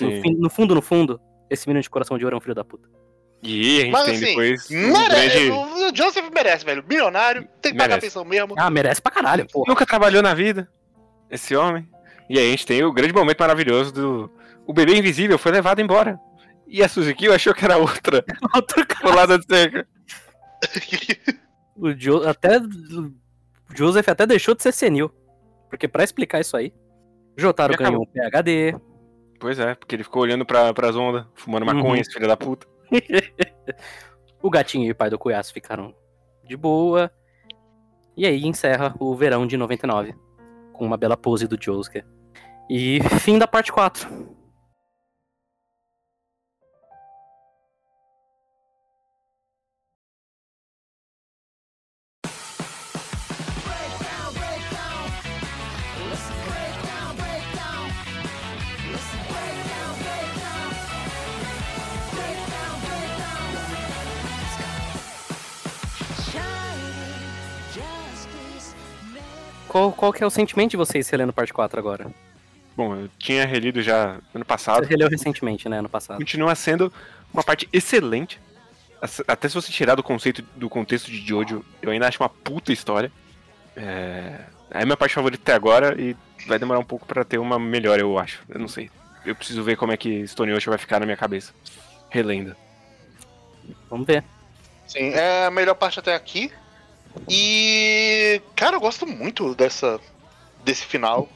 No, fim, no, fundo, no fundo, esse menino de coração de ouro é um filho da puta.
E a gente Mas, tem assim, depois.
Merece, grande... O Joseph merece, velho. Milionário, tem que merece. pagar a pensão mesmo.
Ah, merece pra caralho, pô.
Nunca trabalhou na vida, esse homem. E aí a gente tem o grande momento maravilhoso do. O bebê invisível foi levado embora. E a Suzuki achou que era outra. (laughs) Outro cara. lado de cerca.
o jo... até. O Joseph até deixou de ser senil. Porque para explicar isso aí, Jotaro ganhou um PHD.
Pois é, porque ele ficou olhando pra, pras ondas, fumando maconha, uhum. esse filho da puta. (laughs)
o gatinho e o pai do Cuiaço ficaram de boa. E aí encerra o verão de 99. Com uma bela pose do Josuke. E fim da parte 4. Qual, qual que é o sentimento de vocês relendo parte 4 agora?
Bom, eu tinha relido já ano passado.
Você releu recentemente, né? Ano passado.
Continua sendo uma parte excelente. Até se você tirar do conceito do contexto de Jojo, eu ainda acho uma puta história. É, é a minha parte favorita até agora e vai demorar um pouco para ter uma melhor, eu acho. Eu não sei. Eu preciso ver como é que Stone Ocean vai ficar na minha cabeça. Relenda.
Vamos ver.
Sim, é a melhor parte até aqui. E, cara, eu gosto muito dessa desse final.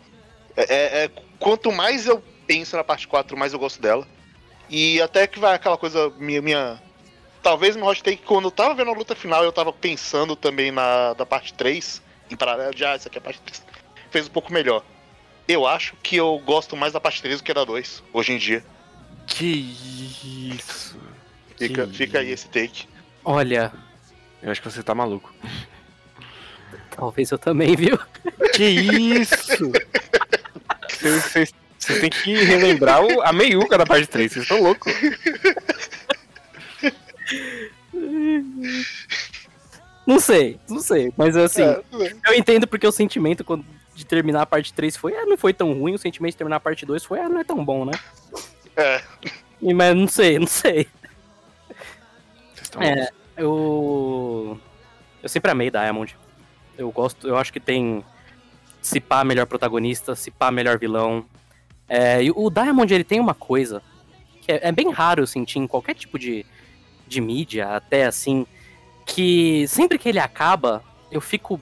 É, é, é, quanto mais eu penso na parte 4, mais eu gosto dela. E até que vai aquela coisa minha. minha talvez no hot take, quando eu tava vendo a luta final, eu tava pensando também na da parte 3, em paralelo, já, ah, essa aqui é a parte 3. Fez um pouco melhor. Eu acho que eu gosto mais da parte 3 do que da 2, hoje em dia.
Que isso.
Fica, que fica aí esse take.
Olha,
eu acho que você tá maluco.
Talvez eu também, viu?
Que isso! Você, tem que relembrar o, a meiuca da parte 3, vocês estão loucos.
Não sei, não sei, mas assim, é, eu entendo porque o sentimento de terminar a parte 3 foi, ah, não foi tão ruim, o sentimento de terminar a parte 2 foi, ah, não é tão bom, né?
É.
Mas não sei, não sei. Vocês estão é, eu. Eu sempre amei Diamond. Eu gosto, eu acho que tem se pá melhor protagonista, se pá melhor vilão. É, e o Diamond ele tem uma coisa que é, é, bem raro eu sentir em qualquer tipo de, de mídia, até assim, que sempre que ele acaba, eu fico.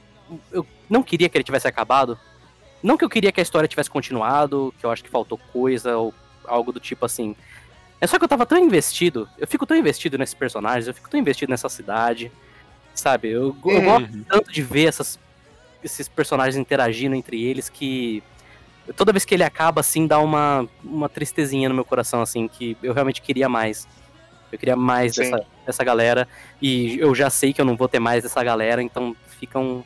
Eu não queria que ele tivesse acabado. Não que eu queria que a história tivesse continuado, que eu acho que faltou coisa ou algo do tipo assim. É só que eu tava tão investido, eu fico tão investido nesses personagens, eu fico tão investido nessa cidade, sabe? Eu, eu uhum. gosto tanto de ver essas, esses personagens interagindo entre eles que toda vez que ele acaba, assim, dá uma, uma tristezinha no meu coração, assim, que eu realmente queria mais. Eu queria mais dessa, dessa galera, e eu já sei que eu não vou ter mais dessa galera, então fica um,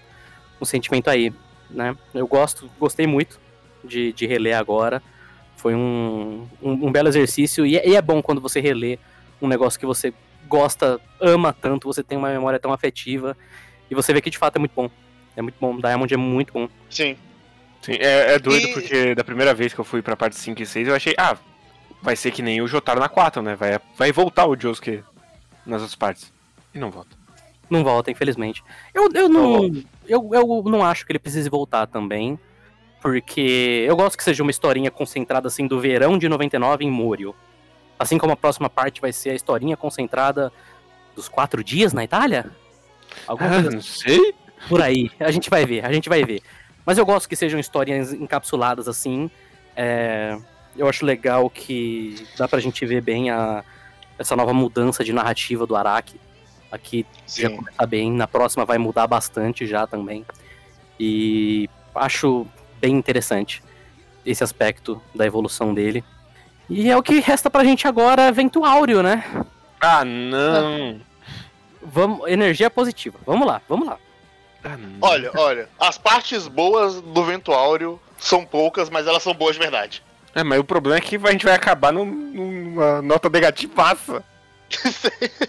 um sentimento aí, né? Eu gosto, gostei muito de, de reler agora. Foi um, um, um belo exercício e é, e é, bom quando você relê um negócio que você gosta, ama tanto, você tem uma memória tão afetiva. E você vê que de fato é muito bom. É muito bom. Diamond é muito bom.
Sim.
Sim, é, é doido
E-
porque da primeira vez que eu fui pra parte 5 e 6, eu achei, ah, vai ser que nem o Jotaro na 4, né? Vai, vai voltar o Josuke nas outras partes. E não volta.
Não volta, infelizmente. Eu, eu não. Eu, eu não acho que ele precise voltar também. Porque eu gosto que seja uma historinha concentrada assim do verão de 99 em Morio. Assim como a próxima parte vai ser a historinha concentrada dos quatro dias na Itália? Alguma
Ah,
coisa
não sei.
por aí. A gente vai ver, a gente vai ver. Mas eu gosto que sejam histórias encapsuladas assim. É, eu acho legal que dá pra gente ver bem a, essa nova mudança de narrativa do Araki. Aqui já
Sim.
começa bem, na próxima vai mudar bastante já também. E acho bem interessante esse aspecto da evolução dele. E é o que resta pra gente agora, Vento Áureo, né?
Ah, não.
Vamos, energia positiva. Vamos lá, vamos lá.
Ah.
Olha, olha, as partes boas do Vento Áureo são poucas, mas elas são boas de verdade.
É, mas o problema é que a gente vai acabar num- numa nota negativaça. (laughs)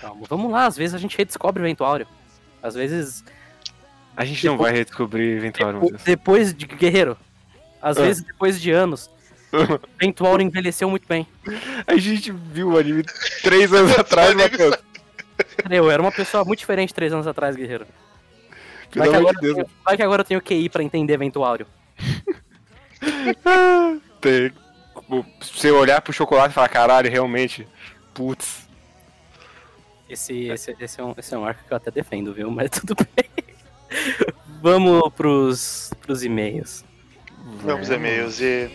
Calma, vamos lá, às vezes a gente redescobre o Vento Áureo. Às vezes
A gente não
Depois-
vai redescobrir meu Deus.
Depois de Guerreiro. Às
Ah.
vezes depois de anos. (laughs) Ventual envelheceu muito bem.
A gente viu o anime três anos atrás, Matheus.
Eu era uma pessoa muito diferente três anos atrás, Guerreiro. Vai que, agora,
de Deus.
eu tenho- vai que agora eu tenho QI pra entender Ventuário. (laughs)
Tem- Você olhar pro chocolate e falar, caralho, realmente. Putz.
Esse, esse, esse, é um, esse é um arco que eu até defendo, viu? Mas tudo bem. Vamos pros, pros e-mails.
Vamos e-mails e.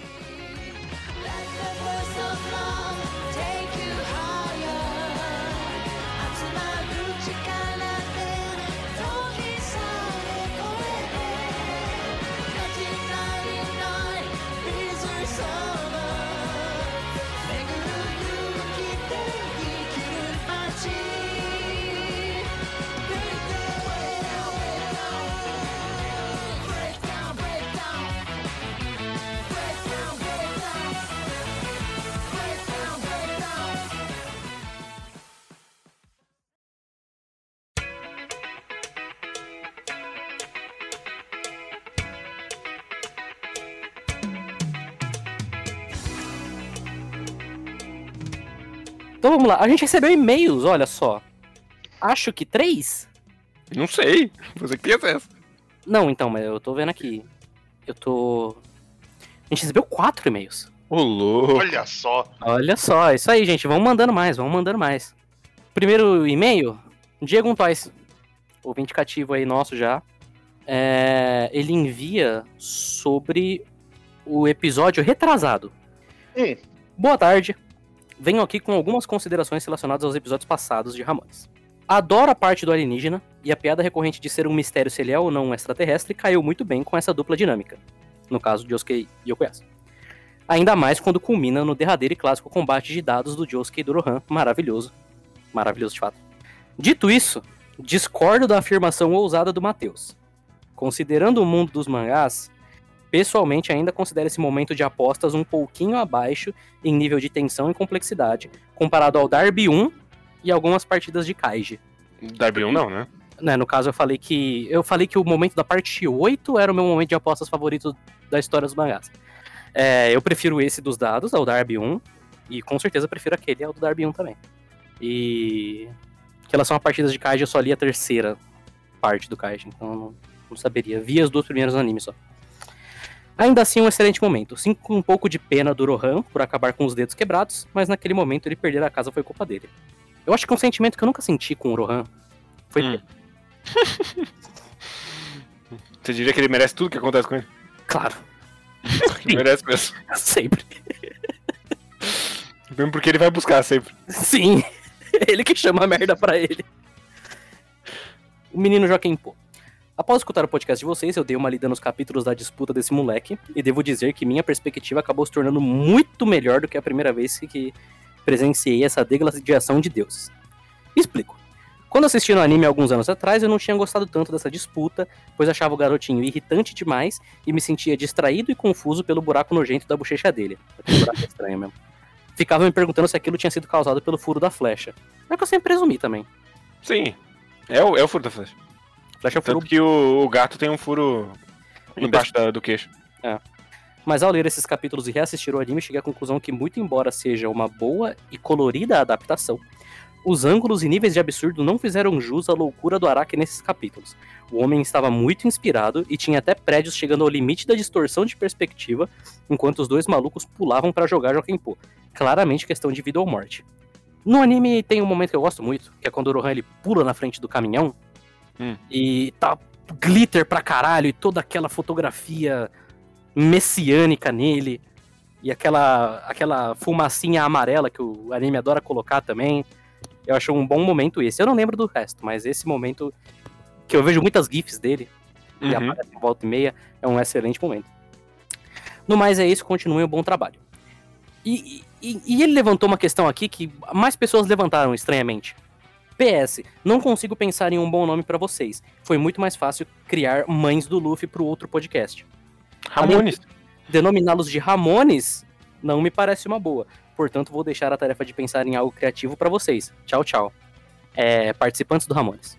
Então vamos lá. A gente recebeu e-mails, olha só. Acho que três?
Não sei. Você que tem acesso.
Não, então, mas eu tô vendo aqui. Eu tô. A gente recebeu quatro e-mails.
Ô, louco.
Olha só.
Olha só, isso aí, gente. Vamos mandando mais, vamos mandando mais. Primeiro e-mail, Diego Untois, ouvinte cativo aí nosso já. É, ele envia sobre o episódio retrasado.
Hum.
Boa tarde. Venho aqui com algumas considerações relacionadas aos episódios passados de Ramones. Adoro a parte do alienígena, e a piada recorrente de ser um mistério se ele é ou não um extraterrestre caiu muito bem com essa dupla dinâmica. No caso de Yosuke e Okuyasu. Ainda mais quando culmina no derradeiro e clássico combate de dados do Josuke e do Rohan, maravilhoso. Maravilhoso de fato. Dito isso, discordo da afirmação ousada do Matheus. Considerando o mundo dos mangás, pessoalmente ainda considero esse momento de apostas um pouquinho abaixo em nível de tensão e complexidade, comparado ao Darby 1 e algumas partidas de Kaiji.
Darby 1 não, né?
Né, no caso eu falei que eu falei que o momento da parte 8 era o meu momento de apostas favorito da história dos mangás. É, eu prefiro esse dos dados, ao Darby 1, e com certeza prefiro aquele ao do Darby 1 também. E em relação a partidas de Kaiji, eu só li a terceira parte do Kaiji, então eu não, não saberia. Vi as duas primeiras no anime só. Ainda assim, um excelente momento. Sinto um pouco de pena do Rohan por acabar com os dedos quebrados, mas naquele momento ele perder a casa foi culpa dele. Eu acho que um sentimento que eu nunca senti com o Rohan foi
Hum. (laughs) Você diria que ele merece tudo que acontece com ele?
Claro,
Ele merece mesmo. (laughs)
sempre.
Mesmo porque ele vai buscar sempre.
Sim, (laughs) ele que chama a merda pra ele. O menino Joaquim Pô. Após escutar o podcast de vocês, eu dei uma lida nos capítulos da disputa desse moleque, e devo dizer que minha perspectiva acabou se tornando muito melhor do que a primeira vez que presenciei essa degladiação de deuses. Explico. Quando assisti no anime alguns anos atrás, eu não tinha gostado tanto dessa disputa, pois achava o garotinho irritante demais e me sentia distraído e confuso pelo buraco nojento da bochecha dele. Aquele buraco é estranho mesmo. ficava me perguntando se aquilo tinha sido causado pelo furo da flecha. É que eu sempre presumi também.
Sim. É o, é o furo da flecha.
Flecha é o furo
Tanto que o, o gato tem um furo embaixo da- do queixo.
Mas ao ler esses capítulos e reassistir o anime, cheguei à conclusão que, muito embora seja uma boa e colorida adaptação, os ângulos e níveis de absurdo não fizeram jus à loucura do Araki nesses capítulos. O homem estava muito inspirado e tinha até prédios chegando ao limite da distorção de perspectiva, enquanto os dois malucos pulavam para jogar Jokenpô. Claramente questão de vida ou morte. No anime tem um momento que eu gosto muito, que é quando o Rohan ele pula na frente do caminhão
Hum.
e tá glitter pra caralho e toda aquela fotografia messiânica nele e aquela aquela fumacinha amarela que o anime adora colocar também. Eu acho um bom momento esse. Eu não lembro do resto, mas esse momento que eu vejo muitas gifs dele e
Uhum.
aparece em volta e meia é um excelente momento. No mais é isso, continuem o bom trabalho. E, e- e ele levantou uma questão aqui que mais pessoas levantaram estranhamente. PS, não consigo pensar em um bom nome pra vocês. Foi muito mais fácil criar Mães do Luffy pro outro podcast.
Ramones.
Denominá-los de Ramones não me parece uma boa. Portanto, vou deixar a tarefa de pensar em algo criativo pra vocês. Tchau, tchau. É, participantes do Ramones.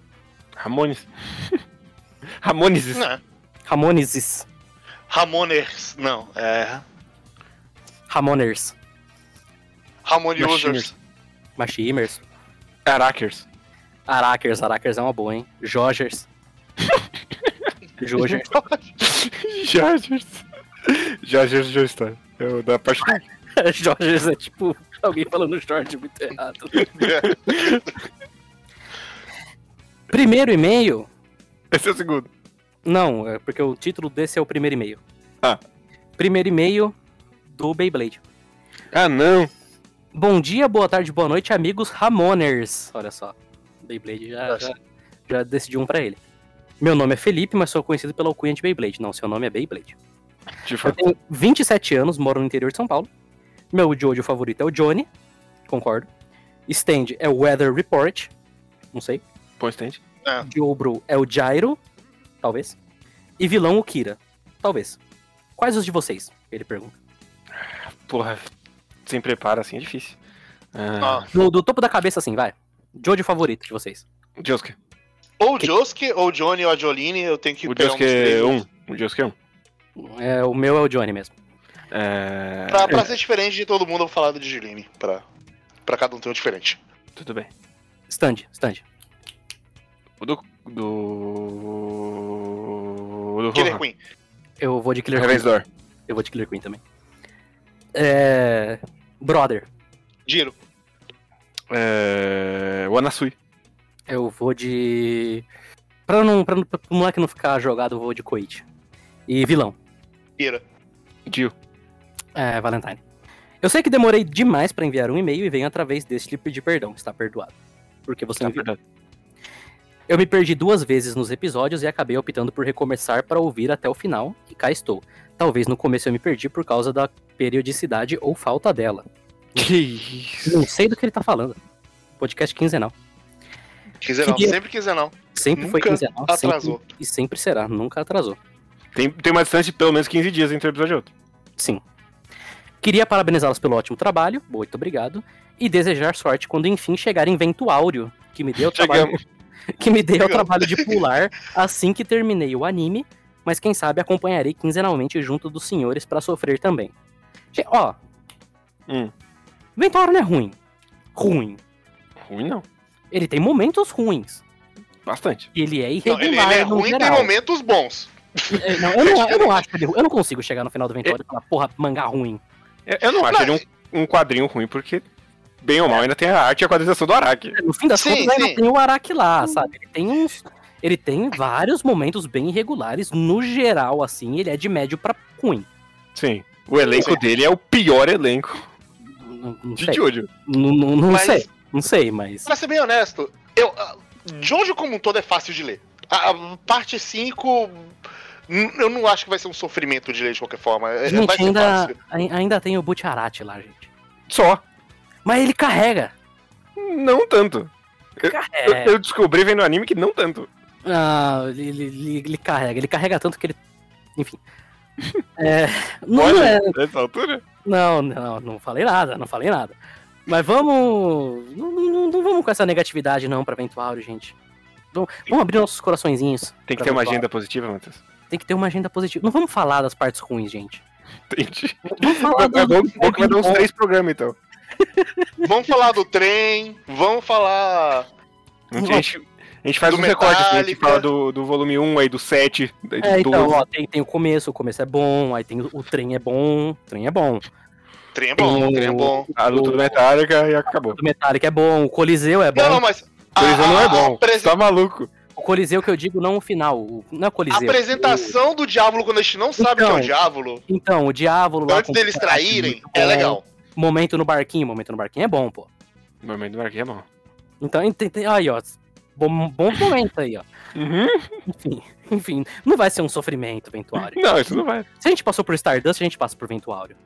Ramones. (laughs) Ramones.
Não.
Ramoneses.
Ramoners. Não, é.
Ramoners.
Ramon
Machiners.
Users.
Machimers.
Arakers.
Arakers. Arakers é uma boa, hein? Jogers. Jogers. (laughs)
Jorgers. Jorgers Joestar. O da parte (laughs)
Jogers é tipo alguém falando Jorge muito errado. (laughs) Primeiro e-mail.
Esse é o segundo.
Não, é porque o título desse é o primeiro e-mail.
Ah.
Primeiro e-mail do Beyblade.
Ah, não.
Bom dia, boa tarde, boa noite, amigos Ramoners. Olha só. Beyblade já, já, já decidiu um pra ele. Meu nome é Felipe, mas sou conhecido pela alcunha de Beyblade. Não, seu nome é Beyblade.
De
Eu tenho 27 anos, moro no interior de São Paulo. Meu Jojo favorito é o Johnny. Concordo. Stand é o Weather Report. Não sei.
Põe stand.
Jobro é o Gyro. Talvez. E vilão o Kira. Talvez. Quais os de vocês? Ele pergunta.
Porra, sem preparo assim é difícil. Ah,
Ah,
Do, do topo da cabeça, assim, vai. Jojo favorito de vocês.
Josuke.
ou Josuke, ou Johnny, ou a Jolene, eu tenho que
O
pegar um
Josuke
três.
é um. O Josuke é um.
É, o meu é o Johnny mesmo.
É...
Pra, pra ser diferente de todo mundo, eu vou falar do de Jolene. Pra, pra cada um ter um diferente.
Tudo bem.
Stand, stand.
O do. Do. Do
Killer. Queen.
Eu vou de Killer Queen. Eu vou de Killer Queen também. É. Brother.
Giro.
É... O Anasui.
Eu vou de. Pra, não, pra, não- pra o moleque não ficar jogado, eu vou de Koichi. E vilão.
Ira.
Jill.
É, Valentine. Eu sei que demorei demais pra enviar um e-mail e venho através deste lhe pedir perdão. Está perdoado. Porque você
Tá
enviou.
verdade.
Eu me perdi duas vezes nos episódios e acabei optando por recomeçar para ouvir até o final, e cá estou. Talvez no começo eu me perdi por causa da periodicidade ou falta dela.
Que isso.
Não sei do que ele tá falando. Podcast quinzenal.
Não,
Queria-
sempre não.
Sempre foi
Nunca
quinzenal.
atrasou.
Sempre, e sempre será. Nunca atrasou.
Tem, tem uma distância de pelo menos 15 dias entre um episódio e outro.
Sim. Queria parabenizá-los pelo ótimo trabalho, muito obrigado, e desejar sorte quando enfim chegar em Vento Áureo, que me deu o trabalho, (laughs) que me deu o trabalho de pular assim que terminei o anime, mas quem sabe acompanharei quinzenalmente junto dos senhores pra sofrer também. Ó,
Hum.
Não é ruim. Ruim.
Ruim não.
Ele tem momentos ruins.
Bastante.
Ele é
Não,
irregular
ele, ele é
no
ruim, tem
geral.
momentos bons.
É, não, eu, não, eu não acho ele, eu não consigo chegar no final do Vento Áureo e falar, porra, mangá ruim.
Eu, eu não acho
Mas-
ele um, um quadrinho ruim, porque, bem ou mal, ainda tem a arte e a quadrização do Araki.
No fim das
Sim,
contas, ainda
sim.
tem o Araki lá, sabe? Ele tem uns. Ele tem vários momentos bem irregulares. No geral, assim, ele é de médio pra ruim.
Sim. O elenco
Sim.
dele é o pior elenco
Não, não
de
sei.
Jojo.
Não, não- não
Mas-
sei. Não sei, mas.
Pra ser bem honesto, eu, ah, Jojo como um todo é fácil de ler. A, a parte 5, hum, eu não acho que vai ser um sofrimento de ler de qualquer forma. É-
Gente,
vai ser
ainda, ainda tem o Butcharati lá, gente.
Só.
Mas ele carrega.
Não tanto. Eu,
Carrega.
eu descobri vendo anime que não tanto.
Ah, ele, ele- ele- ele carrega. Ele carrega tanto que ele. Enfim. (laughs) É, não,
Olha,
é,
nessa altura.
Não, não, não falei nada, não falei nada. Mas vamos. Não, não, não vamos com essa negatividade, não, pra Ventuário, gente. Vamos, vamos abrir nossos coraçõezinhos.
Tem que ter uma agenda positiva, Matheus.
Tem que ter uma agenda positiva. Não vamos falar das partes ruins, gente.
Entendi.
Vamos falar
É
do-
bom, bom que vai dar uns três programas, então. (laughs)
Vamos falar do trem, vamos falar.
Gente, a gente faz
Do
um recorte, assim, a gente fala do, do volume 1 aí, do 7, daí do
É, então,
12.
ó, tem, tem o começo, o começo é bom, aí tem o, o trem é bom, o trem é bom.
Trem é bom,
Tem
trem é
o-
bom.
A luta do Metallica e acabou.
O Metallica é bom, o Coliseu é bom.
Não, não, mas.
Coliseu não é bom.
apresen-
Tá maluco.
O Coliseu que eu digo não o final, o- não é o
A
Coliseu.
apresentação do Diablo quando a gente não sabe
Então,
que é o Diablo,
Então, o Diabo lá
antes
com-
deles traírem, é legal.
Momento no barquinho, momento no barquinho é bom, pô.
O momento do Marquinhos é bom.
Então, ent- ent- aí, ó. Bom, bom momento aí, ó.
Uhum.
Enfim, enfim, não vai ser um sofrimento, Ventuário.
Não, isso não vai.
Se a gente passou por Stardust, a gente passa por Ventuário.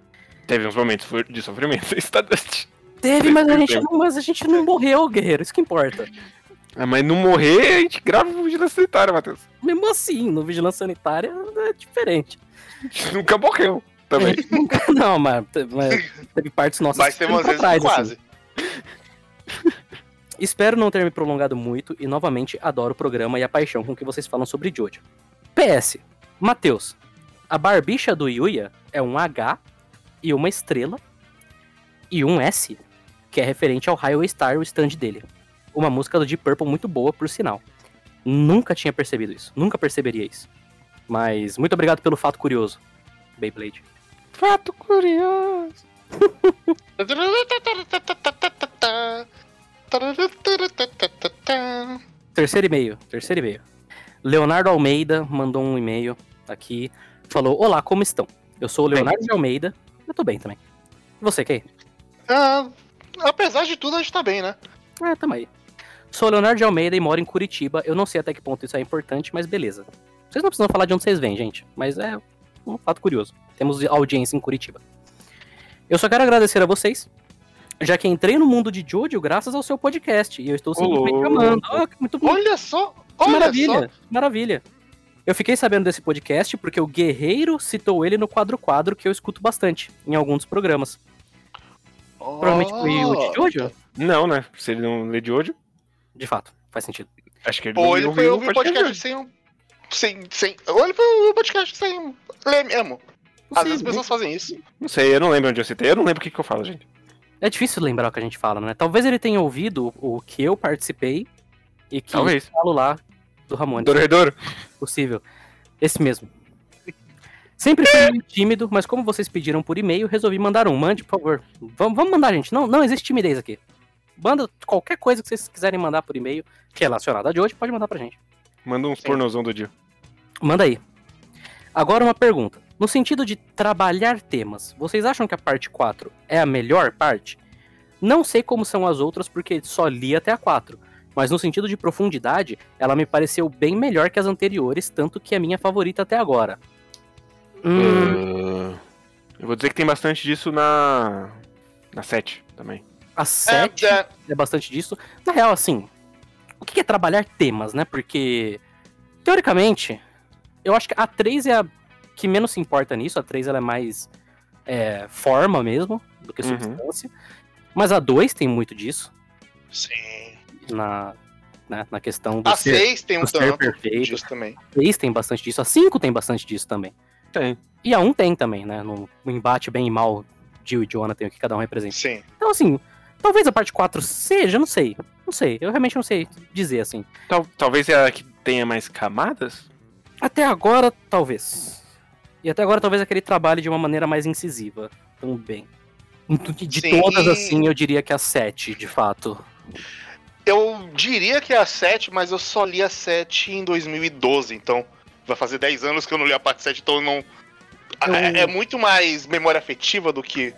Teve uns momentos de sofrimento. Stardust.
Teve, mas a gente não, mas a gente não morreu, guerreiro. Isso que importa.
Ah, mas não morrer, a gente grava o Vigilância Sanitária, Matheus.
Mesmo assim, no Vigilância Sanitária é diferente.
A gente nunca morreu também. (laughs)
Não, mas, mas teve partes nossas
Mas umas vezes
trás,
quase.
assim. Espero não ter me prolongado muito e novamente adoro o programa e a paixão com que vocês falam sobre Jojo. PS, Matheus, a barbicha do Yuya é um H e uma estrela e um S, que é referente ao Highway Star, o stand dele. Uma música do Deep Purple muito boa, por sinal. Nunca tinha percebido isso, nunca perceberia isso. Mas muito obrigado pelo fato curioso, Beyblade.
Fato curioso. (laughs)
Terceiro e-mail, terceiro e-mail. Leonardo Almeida mandou um e-mail aqui. Falou: Olá, como estão? Eu sou o Leonardo de Almeida. Eu tô bem também. E você, Kay?
Ah, apesar de tudo, a gente tá bem, né?
Ah, tamo aí. Sou o Leonardo de Almeida e moro em Curitiba. Eu não sei até que ponto isso é importante, mas beleza. Vocês não precisam falar de onde vocês vêm, gente. Mas é um fato curioso. Temos audiência em Curitiba. Eu só quero agradecer a vocês, já que entrei no mundo de Jojo graças ao seu podcast. E eu estou simplesmente
louco.
amando. Ah, muito bom.
Olha só, olha
maravilha,
só.
maravilha. Eu fiquei sabendo desse podcast porque o Guerreiro citou ele no quadro quadro que eu escuto bastante em alguns dos programas. Provavelmente foi o de Jojo?
Não, né? Se ele não lê de hoje,
De fato, faz sentido.
acho que ele
Ou
não
ele
ouviu
foi
o
ouvir o podcast sem um. Sem, sem, ou ele foi ouvir o podcast sem ler mesmo. Às vezes as pessoas fazem isso.
Não sei, eu não lembro onde eu citei. Eu não lembro o que, que eu falo, gente.
É difícil lembrar o que a gente fala, né? Talvez ele tenha ouvido o que eu participei e que
Talvez.
eu falo lá do Ramones.
Dorredor.
Possível. Esse mesmo. Sempre fui meio tímido, mas como vocês pediram por e-mail, resolvi mandar um. Mande, por favor. Vamos, vamos mandar, gente. Não, não existe timidez aqui. Manda qualquer coisa que vocês quiserem mandar por e-mail relacionada a de hoje, pode mandar pra gente.
Manda uns pornozão do dia.
Manda aí. Agora uma pergunta. No sentido de trabalhar temas, vocês acham que a parte 4 é a melhor parte? Não sei como são as outras porque só li até a 4. Mas no sentido de profundidade, ela me pareceu bem melhor que as anteriores, tanto que é minha favorita até agora. Hum,
Ah, eu vou dizer que tem bastante disso na. Na 7 também.
a 7
É,
é bastante disso. Na real, assim, o que é trabalhar temas, né? Porque, teoricamente, eu acho que a 3 é a que menos se importa nisso. A 3 ela é mais é, forma mesmo do que
Uhum.
substância. Mas a 2 tem muito disso
sim.
na, né, na questão do
A
ser,
6 tem um tanto
perfeito.
disso também.
A 3 tem bastante disso. A 5 tem bastante disso também.
Tem.
E a 1 tem também, né? No, no embate bem e mal, Jill e Jonathan, o que cada um representa.
Sim.
Então, assim, talvez a parte 4 seja, não sei. Não sei, eu realmente não sei dizer, assim.
Tal, talvez é a que tenha mais camadas?
Até agora, talvez. E até agora, talvez aquele trabalhe de uma maneira mais incisiva também. De
Sim,
todas, assim, eu diria que a 7, de fato.
Eu diria que é a 7, mas eu só li a 7 em 2012, então vai fazer 10 anos que eu não li a parte 7, então eu não.
Eu-
É, é muito mais memória afetiva do que.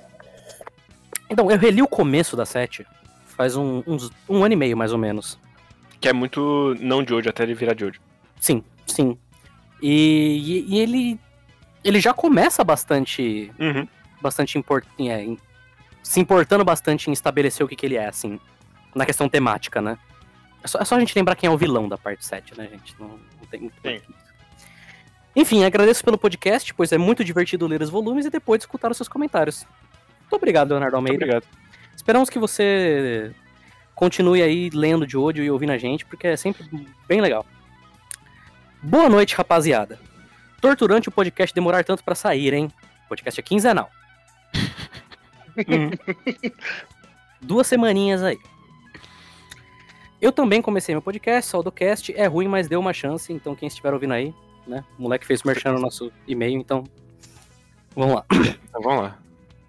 Então, eu reli o começo da 7 faz um, uns, um ano e meio, mais ou menos.
Que é muito não de hoje, até ele virar de hoje.
Sim, sim. E, e- e ele, ele já começa bastante
Uhum.
bastante import, é, se importando bastante em estabelecer o que, que ele é, assim, na questão temática, né? É só, é só a gente lembrar quem é o vilão da parte 7, né, gente? Não, não tem muito
Sim.
Enfim, agradeço pelo podcast, pois é muito divertido ler os volumes e depois escutar os seus comentários. Muito obrigado, Leonardo Almeida.
Muito obrigado.
Esperamos que você continue aí lendo de ódio e ouvindo a gente, porque é sempre bem legal. Boa noite, rapaziada. Torturante o podcast demorar tanto para sair, hein? O podcast é quinzenal. hum. (laughs) Duas semaninhas aí. Eu também comecei meu podcast, Saudocast. É ruim, mas deu uma chance. Então, quem estiver ouvindo aí, né? O moleque fez merchan no nosso e-mail, então. Vamos lá.
Então, vamos lá.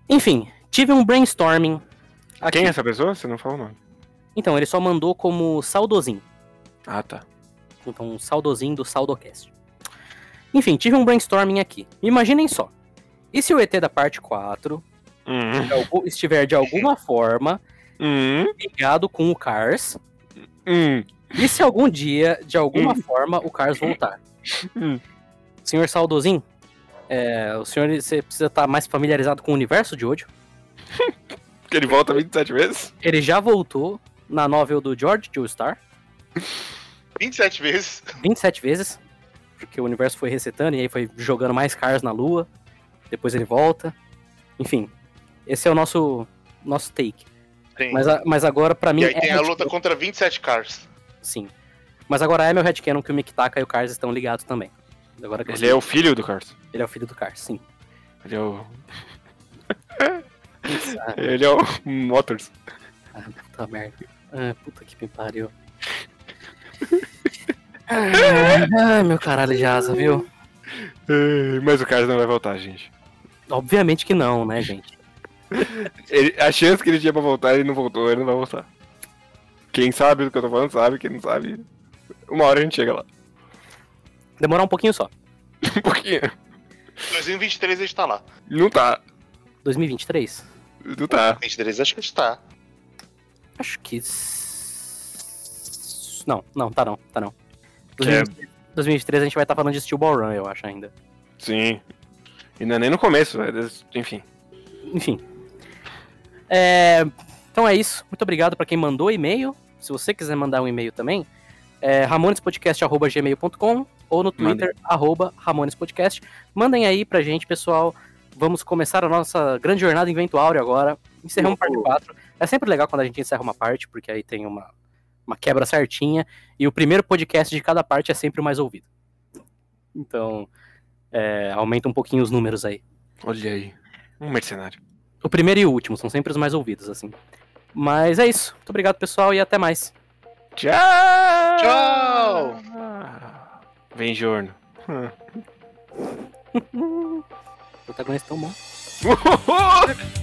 Enfim, tive um brainstorming. Aqui.
Quem é essa pessoa? Você não falou o nome.
Então, ele só mandou como saudozinho.
Ah, tá.
Então, um saudozinho do Saudocast. Enfim, tive um brainstorming aqui. Imaginem só. E se o ET da parte 4
Hum.
estiver de alguma forma
Hum.
ligado com o Cars?
Hum.
E se algum dia, de alguma forma, o Cars voltar?
Hum.
Senhor Saudozinho, é, o senhor você precisa estar mais familiarizado com o universo de hoje.
Que ele volta 27 vezes?
Ele já voltou na novel do George Joestar
27 vezes.
27 vezes, porque o universo foi resetando e aí foi jogando mais Cars na Lua. Depois ele volta. Enfim, esse é o nosso nosso take.
Sim.
Mas, a- mas agora, pra mim,
e aí
é
tem a
headcanon.
luta contra 27 cars.
Sim. Mas agora é meu headcanon que o Miktaka e o Cars estão ligados também. Agora
Ele é o filho do Carson.
ele é o filho do Cars, sim.
Ele é o. (laughs) Ele é o Motors.
ah, puta merda. Ah, puta que me pariu. (laughs) Ah, Ai, meu caralho de asa, viu?
Mas o Carson não vai voltar, gente.
Obviamente que não, né, gente?
Ele- a chance que ele tinha pra voltar, ele não voltou, ele não vai voltar. Quem sabe do que eu tô falando sabe, quem não sabe. Uma hora a gente chega lá.
Demorar um pouquinho só. (laughs)
Um pouquinho.
2023 ele está lá.
Não tá.
2023?
Não tá.
2023 acho que ele está.
Acho que. Não, não, tá não, tá não.
Que é-
2023 a gente vai estar falando de Steel Ball Run, eu acho ainda.
Sim. E não é nem no começo, é enfim.
Enfim. É, Então é isso. Muito obrigado pra quem mandou e-mail. Se você quiser mandar um e-mail também, é ramonespodcast.gmail.com ou no Twitter, arroba ramonespodcast. Mandem aí pra gente, pessoal. Vamos começar a nossa grande jornada em Vento Áureo agora. Encerramos parte 4. É sempre legal quando a gente encerra uma parte, porque aí tem uma, uma quebra certinha. E o primeiro podcast de cada parte é sempre o mais ouvido. Então, é, aumenta um pouquinho os números aí.
Olha aí. Um mercenário.
O primeiro e o último são sempre os mais ouvidos, assim. Mas é isso. Muito obrigado, pessoal, e até mais.
Tchau!
Tchau!
Vem, Jorno. (laughs)
Protagonista tão bom. (laughs)